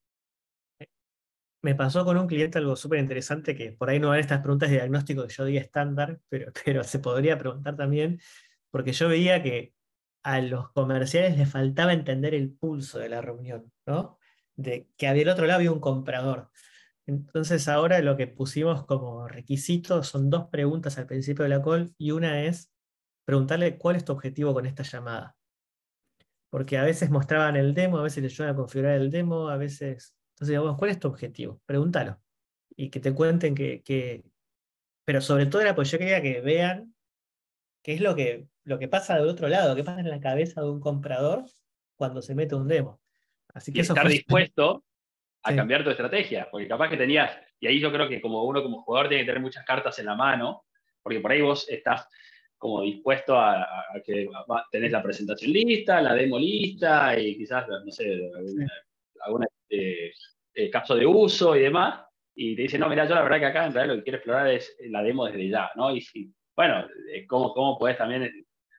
Me pasó con un cliente algo súper interesante que por ahí no van estas preguntas de diagnóstico que yo diría estándar, pero, pero se podría preguntar también, porque yo veía que a los comerciales les faltaba entender el pulso de la reunión, ¿no? De que había el otro lado había un comprador. Entonces ahora lo que pusimos como requisito son dos preguntas al principio de la call y una es preguntarle cuál es tu objetivo con esta llamada. Porque a veces mostraban el demo, a veces le ayudan a configurar el demo, a veces... Entonces digamos, ¿cuál es tu objetivo? Pregúntalo. Y que te cuenten que... Pero sobre todo era pues yo quería que vean qué es lo que, lo que pasa del otro lado, qué pasa en la cabeza de un comprador cuando se mete un demo. Así que y estar dispuesto a cambiar tu estrategia, porque capaz que tenías, y ahí yo creo que como uno como jugador tiene que tener muchas cartas en la mano, porque por ahí vos estás como dispuesto a, que tenés la presentación lista, la demo lista y quizás, no sé, algún este, eh, caso de uso y demás, y te dicen, no, mira, yo la verdad que acá en realidad lo que quiero explorar es la demo desde ya, ¿no? Y bueno, eh, ¿cómo, cómo puedes también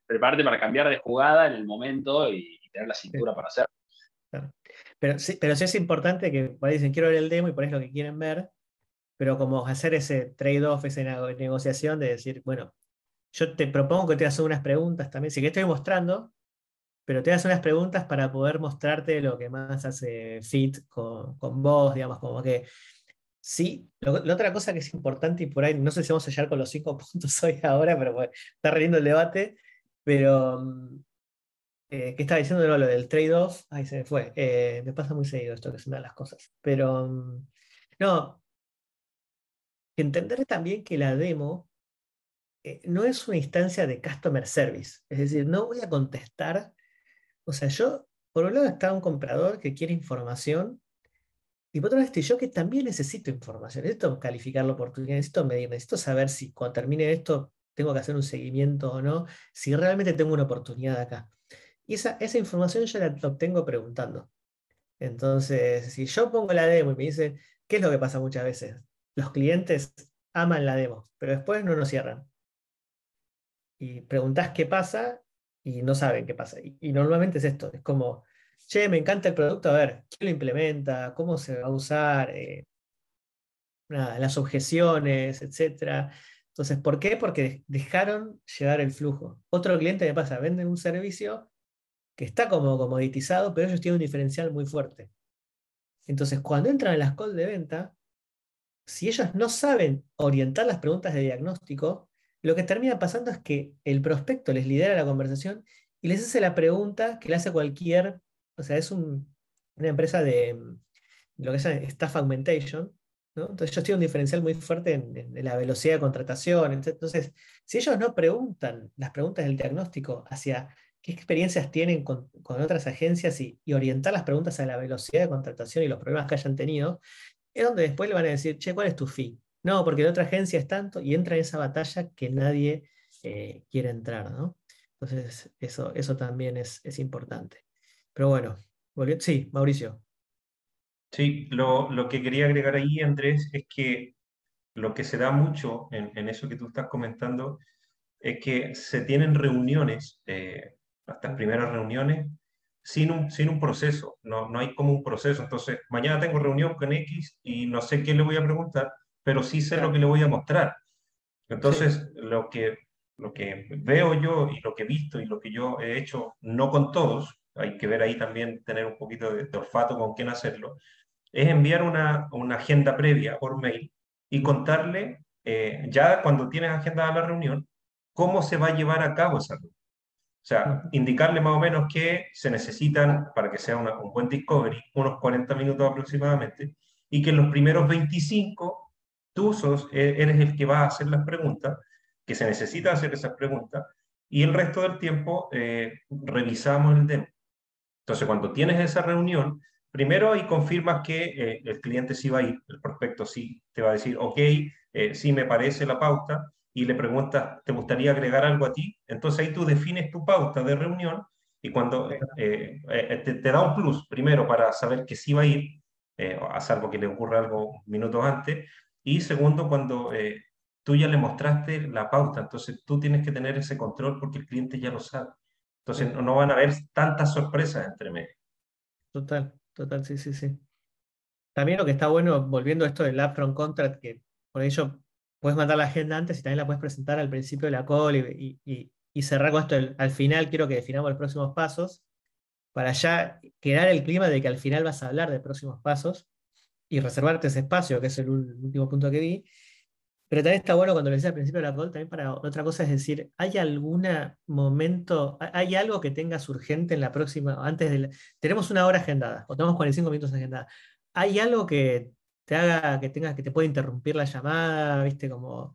prepararte para cambiar de jugada en el momento y, tener la cintura para hacerlo? Pero sí, pero sí es importante que por ahí dicen quiero ver el demo y por eso es lo que quieren ver, pero como hacer ese trade-off, esa negociación de decir, bueno, yo te propongo que te hagas unas preguntas también, sí que estoy mostrando, pero te hagas unas preguntas para poder mostrarte lo que más hace fit con, con vos, digamos, como que sí. la otra cosa que es importante, y por ahí no sé si vamos a llegar con los cinco puntos hoy ahora, pero bueno, está riendo el debate, pero mm, eh, ¿Qué estaba diciendo? lo del trade-off. Ahí se me fue. Eh, me pasa muy seguido esto, que es una de las cosas. Pero, mm, no. Entender también que la demo eh, no es una instancia de customer service. Es decir, no voy a contestar. O sea, yo, por un lado está un comprador que quiere información. Y por otro lado estoy yo que también necesito información. Necesito calificar la oportunidad, necesito medir, necesito saber si cuando termine esto tengo que hacer un seguimiento o no, si realmente tengo una oportunidad acá. Y esa, esa información yo la obtengo preguntando. Entonces, si yo pongo la demo y me dicen, ¿qué es lo que pasa muchas veces? Los clientes aman la demo, pero después no nos cierran. Y preguntás qué pasa y no saben qué pasa. Y, normalmente es esto, es como, che, me encanta el producto, a ver, ¿quién lo implementa? ¿Cómo se va a usar? Eh, las objeciones, etc. Entonces, ¿por qué? Porque dejaron llevar el flujo. Otro cliente me pasa, venden un servicio que está como comoditizado, pero ellos tienen un diferencial muy fuerte. Entonces, cuando entran en las calls de venta, si ellos no saben orientar las preguntas de diagnóstico, lo que termina pasando es que el prospecto les lidera la conversación y les hace la pregunta que le hace cualquier, o sea, es una empresa de lo que se llama staff augmentation, entonces ellos tienen un diferencial muy fuerte en, la velocidad de contratación. Entonces, si ellos no preguntan las preguntas del diagnóstico hacia qué experiencias tienen con, otras agencias y, orientar las preguntas a la velocidad de contratación y los problemas que hayan tenido, es donde después le van a decir, che, ¿cuál es tu fee? No, porque la otra agencia es tanto y entra en esa batalla que nadie eh, quiere entrar, ¿no? Entonces, eso, eso también es, es importante. Pero bueno, sí, Mauricio. Sí, lo, lo, que quería agregar ahí, Andrés, es que lo que se da mucho en, en eso que tú estás comentando es que se tienen reuniones eh, estas primeras reuniones sin un, sin un proceso, no, no hay como un proceso. Entonces, mañana tengo reunión con X y no sé qué le voy a preguntar, pero sí sé lo que le voy a mostrar. Entonces, lo, que, lo que veo yo y lo que he visto y lo que yo he hecho, no con todos, hay que ver ahí también, tener un poquito de, olfato con quién hacerlo, es enviar una, una, agenda previa por mail y contarle, eh, ya cuando tienes agendada la reunión, cómo se va a llevar a cabo esa reunión. O sea, indicarle más o menos que se necesitan, para que sea un buen discovery, unos 40 minutos aproximadamente, y que en los primeros 25 tú sos, e, eres el que va a hacer las preguntas, que se necesita hacer esas preguntas, y el resto del tiempo eh, revisamos el demo. Entonces, cuando tienes esa reunión, primero ahí confirmas que eh, el cliente sí va a ir, el prospecto sí te va a decir, ok, eh, sí me parece la pauta, y le preguntas, ¿te gustaría agregar algo a ti? Entonces ahí tú defines tu pauta de reunión y cuando eh, eh, te, da un plus, primero para saber que sí va a ir, eh, a salvo que le ocurra algo minutos antes, y segundo, cuando tú ya le mostraste la pauta, entonces tú tienes que tener ese control porque el cliente ya lo sabe. Entonces no van a haber tantas sorpresas entre medio. Total, total, sí, sí, sí. También lo que está bueno, volviendo a esto del upfront contract, que por ello puedes mandar la agenda antes y también la puedes presentar al principio de la call y, cerrar con esto. al final quiero que definamos los próximos pasos para ya crear el clima de que al final vas a hablar de próximos pasos y reservarte ese espacio, que es el último punto que vi. Pero también está bueno cuando lo decía al principio de la call, también para otra cosa es decir, ¿hay algún momento, hay algo que tengas urgente en la próxima, antes de tenemos una hora agendada, o tenemos 45 minutos agendada, ¿hay algo que te haga que tengas que te pueda interrumpir la llamada, viste, como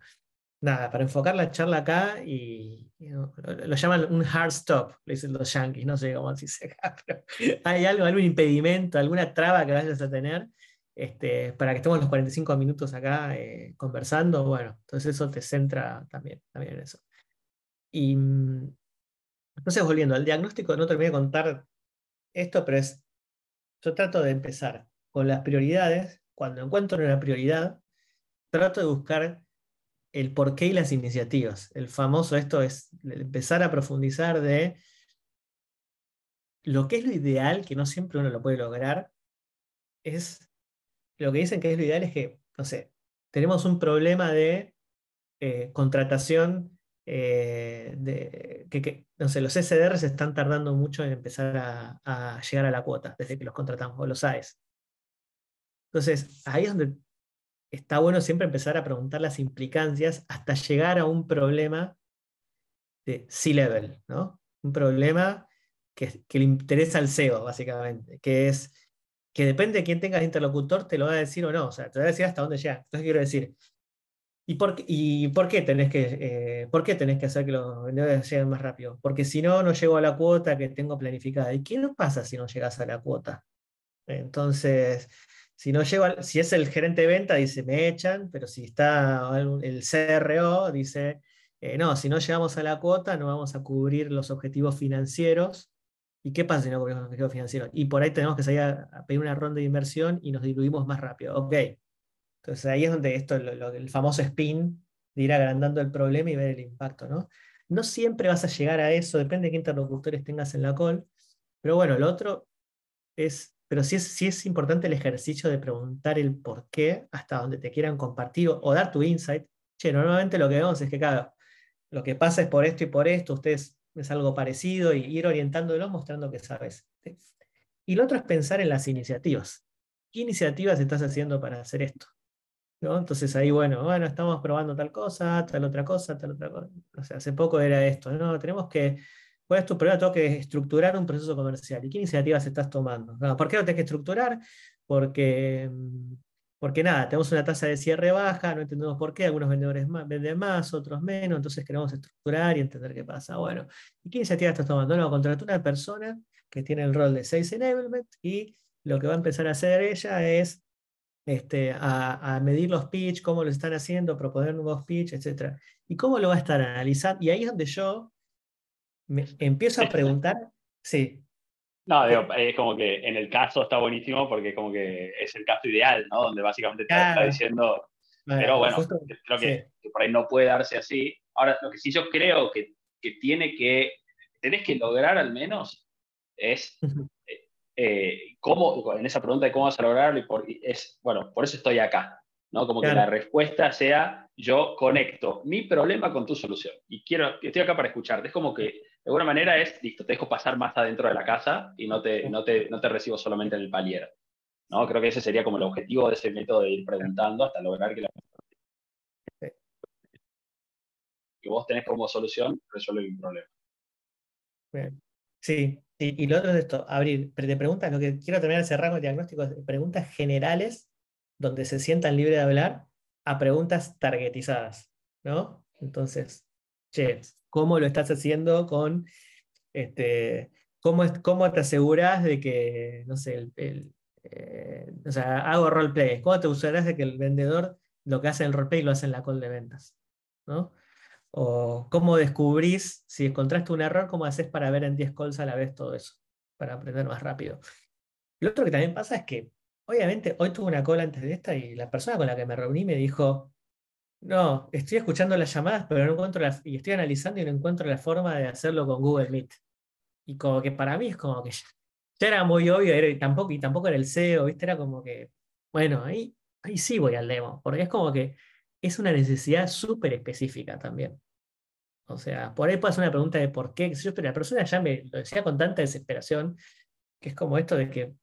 nada, para enfocar la charla acá y, lo, llaman un hard stop, le dicen los yankees, no sé cómo se dice acá, pero hay algo, algún impedimento, alguna traba que vayas a tener este, para que estemos los 45 minutos acá eh, conversando, bueno, entonces eso te centra también, también en eso. Y entonces volviendo al diagnóstico, no terminé de contar esto, pero es, yo trato de empezar con las prioridades cuando encuentro una prioridad, trato de buscar el porqué y las iniciativas. El famoso esto es empezar a profundizar de lo que es lo ideal, que no siempre uno lo puede lograr, es lo que dicen que es lo ideal es que, no sé, tenemos un problema de eh, contratación, eh, de, que, no sé, los SDRs están tardando mucho en empezar a, a, llegar a la cuota desde que los contratamos, o los AES. Entonces, ahí es donde está bueno siempre empezar a preguntar las implicancias hasta llegar a un problema de C-level, ¿no? Un problema que, le interesa al CEO, básicamente, que es que depende de quién tengas interlocutor, te lo va a decir o no, o sea, te va a decir hasta dónde llega. Entonces quiero decir, ¿y por, y por qué tenés que, eh, por qué tenés que hacer que los vendedores lleguen más rápido? Porque si no, no llego a la cuota que tengo planificada. ¿Y qué nos pasa si no llegas a la cuota? Entonces, si no llego, si es el gerente de venta, dice, me echan, pero si está el CRO, dice, eh, no, si no llegamos a la cuota, no vamos a cubrir los objetivos financieros ¿Y qué pasa si no cubrimos los objetivos financieros? Y por ahí tenemos que salir a, pedir una ronda de inversión y nos diluimos más rápido. Ok. Entonces ahí es donde esto, el famoso spin, de ir agrandando el problema y ver el impacto, ¿no? No siempre vas a llegar a eso, depende de qué interlocutores tengas en la call. Pero bueno, el otro es, pero sí es, sí es importante el ejercicio de preguntar el por qué hasta donde te quieran compartir o, dar tu insight. Che, normalmente lo que vemos es que, claro, lo que pasa es por esto y por esto, ustedes es algo parecido y ir orientándolo mostrando que sabes. Y lo otro es pensar en las iniciativas. ¿Qué iniciativas estás haciendo para hacer esto? ¿No? Entonces ahí, bueno, bueno, estamos probando tal cosa, tal otra cosa, tal otra cosa. O sea, hace poco era esto, ¿no? Tenemos que, ¿cuál es tu problema? Tengo que estructurar un proceso comercial. ¿Y qué iniciativas estás tomando? ¿Por qué lo tienes que estructurar? Porque mm, porque nada, tenemos una tasa de cierre baja, no entendemos por qué, algunos vendedores venden más, otros menos, entonces queremos estructurar y entender qué pasa. Bueno, ¿y qué iniciativa estás tomando? No, contrató una persona que tiene el rol de Sales Enablement y lo que va a empezar a hacer ella es este, a, medir los pitch, cómo lo están haciendo, proponer nuevos pitch, etc. ¿Y cómo lo va a estar analizando? Y ahí es donde yo me empiezo a preguntar, sí, no, digo, es como que en el caso está buenísimo porque como que es el caso ideal, ¿no? Donde básicamente te está diciendo, pero bueno, creo que, por ahí no puede darse así. Ahora, lo que sí yo creo que, que tiene que, tenés que lograr al menos es eh, eh, cómo, en esa pregunta de cómo vas a lograrlo, y por, es, bueno, por eso estoy acá, ¿no? Como que la respuesta sea, yo conecto mi problema con tu solución y quiero, estoy acá para escucharte. Es como que de alguna manera es, listo, te dejo pasar más adentro de la casa y no te, no te, no te recibo solamente en el palier. ¿no? Creo que ese sería como el objetivo de ese método de ir preguntando hasta lograr que la que vos tenés como solución resuelve un problema. Sí, y, lo otro es esto, abrir, te preguntas, lo que quiero terminar ese rango de diagnósticos, preguntas generales donde se sientan libres de hablar a preguntas targetizadas, ¿no? Entonces, che, cómo lo estás haciendo con, este, cómo, cómo te aseguras de que, no sé, el, eh, o sea, hago roleplay, ¿cómo te asegurás de que el vendedor lo que hace en el roleplay lo hace en la call de ventas? ¿no? O cómo descubrís, si encontraste un error, cómo haces para ver en 10 calls a la vez todo eso, para aprender más rápido. Lo otro que también pasa es que, obviamente, hoy tuve una call antes de esta y la persona con la que me reuní me dijo, no, estoy escuchando las llamadas, pero no encuentro la, y estoy analizando y no encuentro la forma de hacerlo con Google Meet. Y como que para mí es como que ya, era muy obvio, y, tampoco, y tampoco era el SEO, ¿viste? Era como que, bueno, ahí, ahí sí voy al demo, porque es como que es una necesidad súper específica también. O sea, por ahí ser una pregunta de por qué, pero la persona ya me lo decía con tanta desesperación, que es como esto de que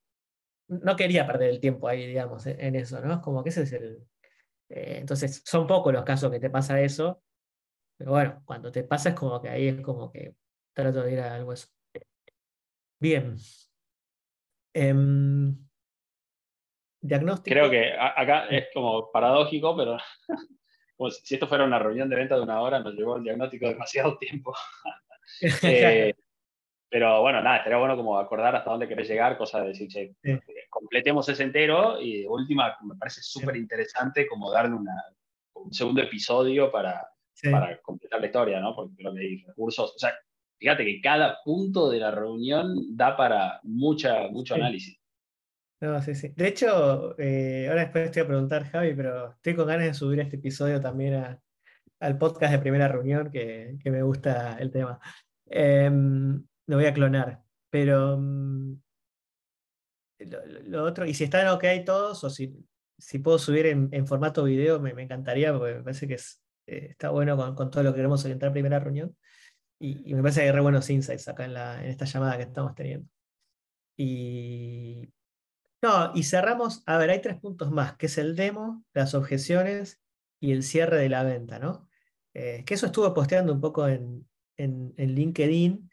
no quería perder el tiempo ahí, digamos, en eso, ¿no? Es como que ese es el, eh, entonces, son pocos los casos que te pasa eso, pero bueno, cuando te pasa es como que ahí es como que trato de ir a algo eso. Bien. Em, diagnóstico. Creo que acá es como paradójico, pero si esto fuera una reunión de venta de una hora, nos llevó el diagnóstico demasiado tiempo. eh, pero bueno, nada, estaría bueno como acordar hasta dónde querés llegar, cosa de decir, che, completemos ese entero y de última me parece súper interesante como darle una, un segundo episodio para, para completar la historia, ¿no? Porque creo que hay recursos, o sea, fíjate que cada punto de la reunión da para mucha, mucho análisis. No, sí, sí. De hecho, eh, ahora después te voy a preguntar, Javi, pero estoy con ganas de subir este episodio también al podcast de primera reunión, que, que me gusta el tema. Eh, lo voy a clonar. Pero mm, lo, otro, y si están ok todos, o si, si puedo subir en, formato video, me, encantaría, porque me parece que es, eh, está bueno con, todo lo que queremos orientar en primera reunión. Y, me parece que hay re buenos insights acá en, la, en esta llamada que estamos teniendo. Y. No, y cerramos. A ver, hay tres puntos más, que es el demo, las objeciones y el cierre de la venta, ¿no? Eh, que eso estuvo posteando un poco en, en, en LinkedIn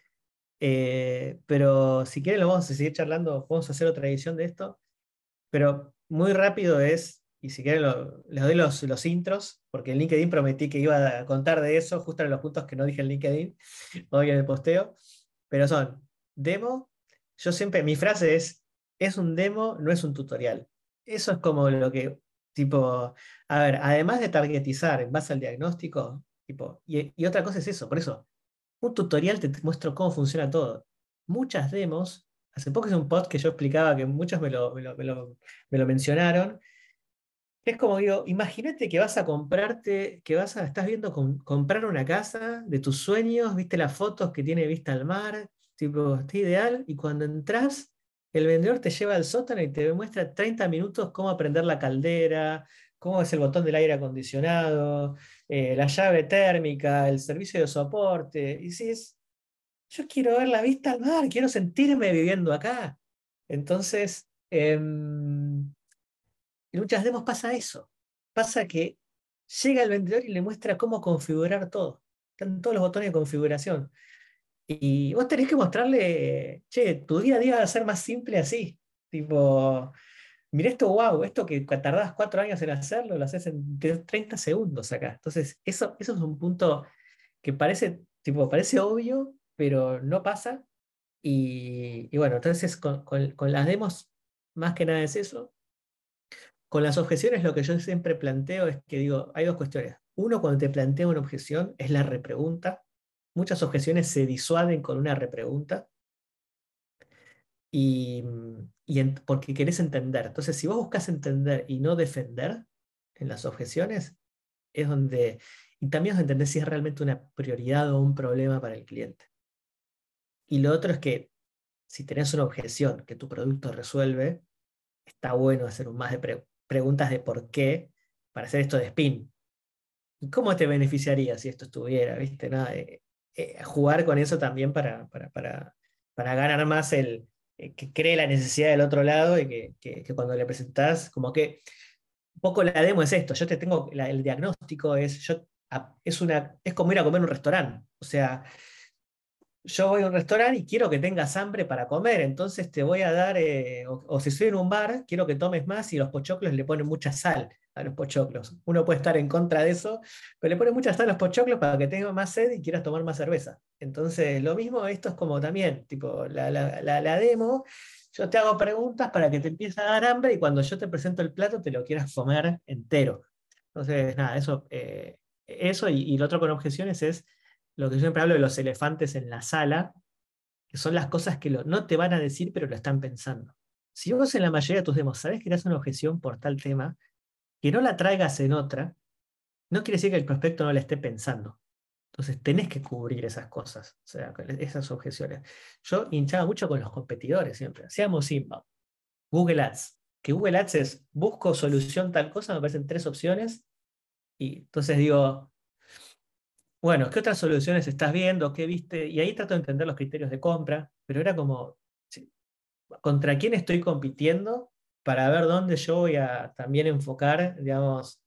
eh, pero si quieren lo vamos a seguir charlando, vamos a hacer otra edición de esto. Pero muy rápido es, y si quieren les doy los, los intros, porque en LinkedIn prometí que iba a contar de eso, justo en los puntos que no dije en LinkedIn, hoy en el posteo. Pero son demo, yo siempre, mi frase es, es un demo, no es un tutorial. Eso es como lo que, tipo, a ver, además de targetizar en base al diagnóstico, tipo, y, y otra cosa es eso, por eso, un tutorial te muestro cómo funciona todo. muchas demos. Hace poco hice un post que yo explicaba que muchos me lo, me lo, mencionaron. Es como digo, imagínate que vas a comprarte, que vas a, estás viendo comprar una casa de tus sueños, viste las fotos que tiene vista al mar, tipo, está ideal, y cuando entras, el vendedor te lleva al sótano y te muestra 30 minutos cómo aprender la caldera, cómo es el botón del aire acondicionado, eh, la llave térmica, el servicio de soporte. Y si es, yo quiero ver la vista al mar, quiero sentirme viviendo acá. Entonces, en muchas demos pasa eso. Pasa que llega el vendedor y le muestra cómo configurar todo. Están todos los botones de configuración. Y vos tenés que mostrarle, che, tu día a día va a ser más simple así. Tipo, mira esto, wow, esto que tardás cuatro años en hacerlo, lo haces en 30 segundos acá. Entonces, eso, eso es un punto que parece, tipo, parece obvio, pero no pasa. Y, bueno, entonces con, las demos, más que nada es eso. Con las objeciones, lo que yo siempre planteo es que digo, hay dos cuestiones. Uno, cuando te planteo una objeción, es la repregunta. Muchas objeciones se disuaden con una repregunta. Y, y porque querés entender. Entonces, si vos buscas entender y no defender en las objeciones, es donde, y también es entender si es realmente una prioridad o un problema para el cliente. Y lo otro es que si tenés una objeción que tu producto resuelve, está bueno hacer más de preguntas de por qué para hacer esto de spin. ¿Y cómo te beneficiaría si esto estuviera? ¿Viste? Nada, eh, eh, jugar con eso también para, para, para, para ganar más el que cree la necesidad del otro lado y que, que, cuando le presentás, como que un poco la demo es esto, yo te tengo, el diagnóstico es, yo, es, una, es como ir a comer en un restaurante, o sea, yo voy a un restaurante y quiero que tengas hambre para comer, entonces te voy a dar, eh, o, si estoy en un bar, quiero que tomes más y los pochoclos le ponen mucha sal a los pochoclos. Uno puede estar en contra de eso, pero le ponen mucha sal a los pochoclos para que tengas más sed y quieras tomar más cerveza. Entonces, lo mismo, esto es como también, tipo, la, la, demo, yo te hago preguntas para que te empiece a dar hambre y cuando yo te presento el plato te lo quieras comer entero. Entonces, nada, eso, eh, eso y, y lo otro con objeciones es lo que yo siempre hablo de los elefantes en la sala, que son las cosas que no te van a decir, pero lo están pensando. Si vos en la mayoría de tus demos sabes que eres una objeción por tal tema, que no la traigas en otra, no quiere decir que el prospecto no la esté pensando. Entonces tenés que cubrir esas cosas, o sea, esas objeciones. Yo hinchaba mucho con los competidores siempre. Hacíamos inbound. Google Ads. Que Google Ads es busco solución tal cosa, me aparecen tres opciones. Y entonces digo, bueno, ¿qué otras soluciones estás viendo? ¿Qué viste? Y ahí trato de entender los criterios de compra, pero era como, ¿contra quién estoy compitiendo? Para ver dónde yo voy a también enfocar, digamos,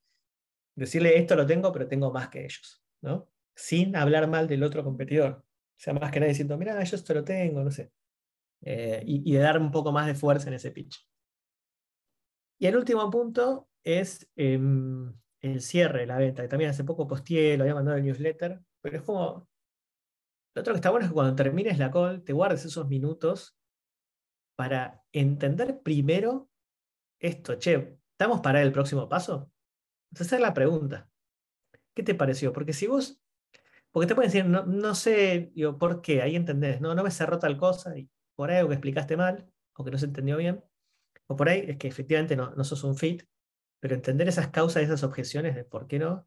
decirle esto lo tengo, pero tengo más que ellos, ¿no? Sin hablar mal del otro competidor. O sea, más que nada diciendo, mira, yo esto lo tengo, no sé. Eh, y, de dar un poco más de fuerza en ese pitch. Y el último punto es em, el cierre la venta, que también hace poco posteé, lo había mandado el newsletter, pero es como, lo otro que está bueno es que cuando termines la call, te guardes esos minutos para entender primero esto, che, ¿estamos para el próximo paso? Entonces, esa es la pregunta. ¿Qué te pareció? Porque si vos, porque te pueden decir, no, no sé, digo, ¿por qué? Ahí entendés, no, no me cerró tal cosa, y por ahí algo que explicaste mal, o que no se entendió bien, o por ahí es que efectivamente no, no sos un fit, pero entender esas causas, esas objeciones de por qué no,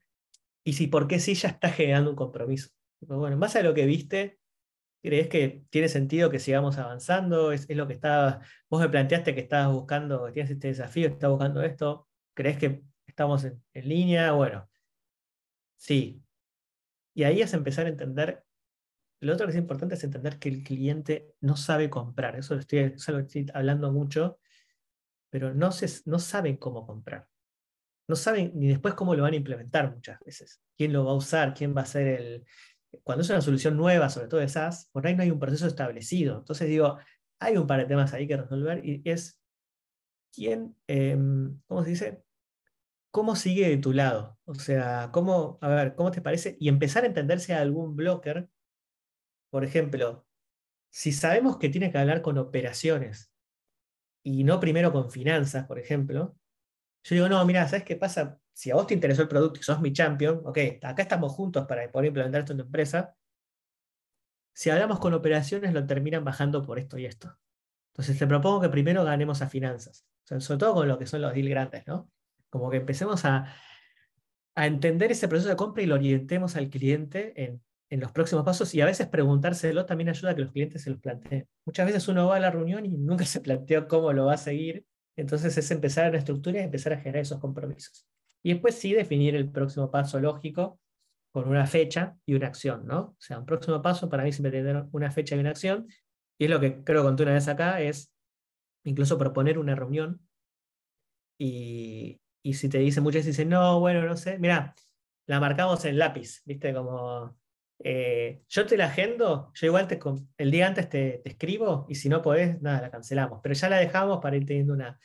y si por qué sí ya está generando un compromiso. Bueno, en base a lo que viste, ¿crees que tiene sentido que sigamos avanzando? ¿Es, lo que estabas, vos me planteaste que estabas buscando, que tienes este desafío, que estás buscando esto? ¿Crees que estamos en, línea? Bueno, sí. Y ahí es empezar a entender lo otro que es importante es entender que el cliente no sabe comprar. Eso estoy, es algo estoy hablando mucho, pero no, se, no saben cómo comprar no saben ni después cómo lo van a implementar muchas veces. ¿Quién lo va a usar? ¿Quién va a ser el... Cuando es una solución nueva, sobre todo de SaaS, por ahí no hay un proceso establecido. Entonces digo, hay un par de temas ahí que resolver y es quién, em, ¿cómo se dice? ¿Cómo sigue de tu lado? O sea, ¿cómo, a ver, ¿cómo te parece? Y empezar a entenderse a algún blocker. Por ejemplo, si sabemos que tiene que hablar con operaciones y no primero con finanzas, por ejemplo, yo digo, no, mira, ¿sabes qué pasa? Si a vos te interesó el producto y sos mi champion, ok, acá estamos juntos para poder implementar esto en tu empresa. si hablamos con operaciones lo terminan bajando por esto y esto. Entonces te propongo que primero ganemos a finanzas, sobre todo con lo que son los deals grandes, ¿no? Como que empecemos a, a entender ese proceso de compra y lo orientemos al cliente en, en los próximos pasos y a veces preguntárselo también ayuda a que los clientes se los planteen. Muchas veces uno va a la reunión y nunca se planteó cómo lo va a seguir, entonces es empezar a estructura y empezar a generar esos compromisos. Y después sí definir el próximo paso lógico con una fecha y una acción, ¿no? O sea, un próximo paso para mí siempre tener una fecha y una acción, y es lo que creo conté una vez acá, es incluso proponer una reunión y, y si te dicen muchas veces, dicen, no, bueno, no sé, mira, la marcamos en lápiz, ¿viste? Como eh, yo te la agendo, yo igual te, el día antes te, escribo y si no podés, nada, la cancelamos, pero ya la dejamos para ir teniendo una...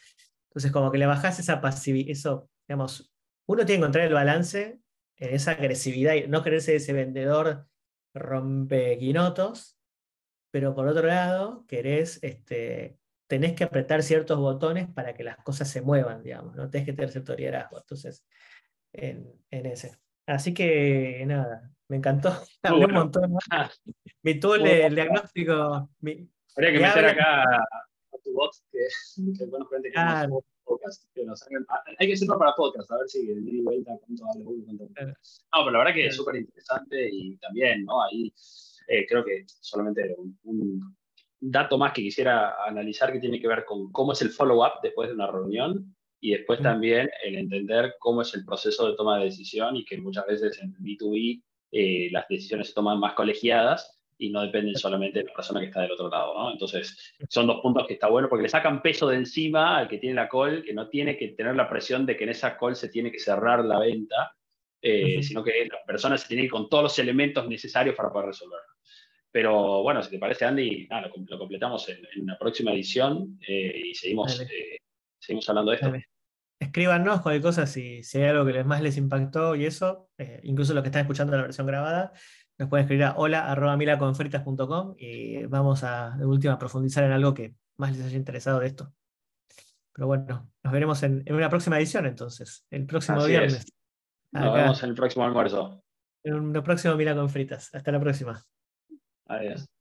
Entonces, como que le bajás esa pasividad, eso, digamos, uno tiene que encontrar el balance en esa agresividad y no quererse ese vendedor rompe quinotos, pero por otro lado, querés, este, tenés que apretar ciertos botones para que las cosas se muevan, digamos, no tenés que tener cierto liderazgo. Entonces, en, en ese. Así que nada, me encantó. Hablé un montón. Mi tool el diagnóstico. Mi, Habría que meter acá a tu bot que, que bueno, gente que ah. no podcast, que nos hagan, ah, hay que hacerlo para podcast, a ver si el y vuelta cuánto vale uno, cuánto No, pero la verdad que es súper interesante y también, ¿no? Ahí eh, creo que solamente un, un, dato más que quisiera analizar que tiene que ver con cómo es el follow-up después de una reunión y después también el entender cómo es el proceso de toma de decisión y que muchas veces en B2B eh, las decisiones se toman más colegiadas y no dependen solamente de la persona que está del otro lado, ¿no? Entonces, son dos puntos que está bueno porque le sacan peso de encima al que tiene la call, que no tiene que tener la presión de que en esa call se tiene que cerrar la venta, eh, sino que la persona se tiene que ir con todos los elementos necesarios para poder resolverlo. Pero bueno, si te parece, Andy, nada, lo, completamos en, en, la próxima edición eh, y seguimos, seguimos hablando de esto escríbanos cualquier cosa si, si hay algo que les más les impactó y eso, eh, incluso los que están escuchando la versión grabada, nos pueden escribir a hola.milaconfritas.com y vamos a, de última, profundizar en algo que más les haya interesado de esto. Pero bueno, nos veremos en, una próxima edición entonces, el próximo viernes. Nos vemos en el próximo almuerzo. En un próximo Mila con Fritas. Hasta la próxima. Adiós.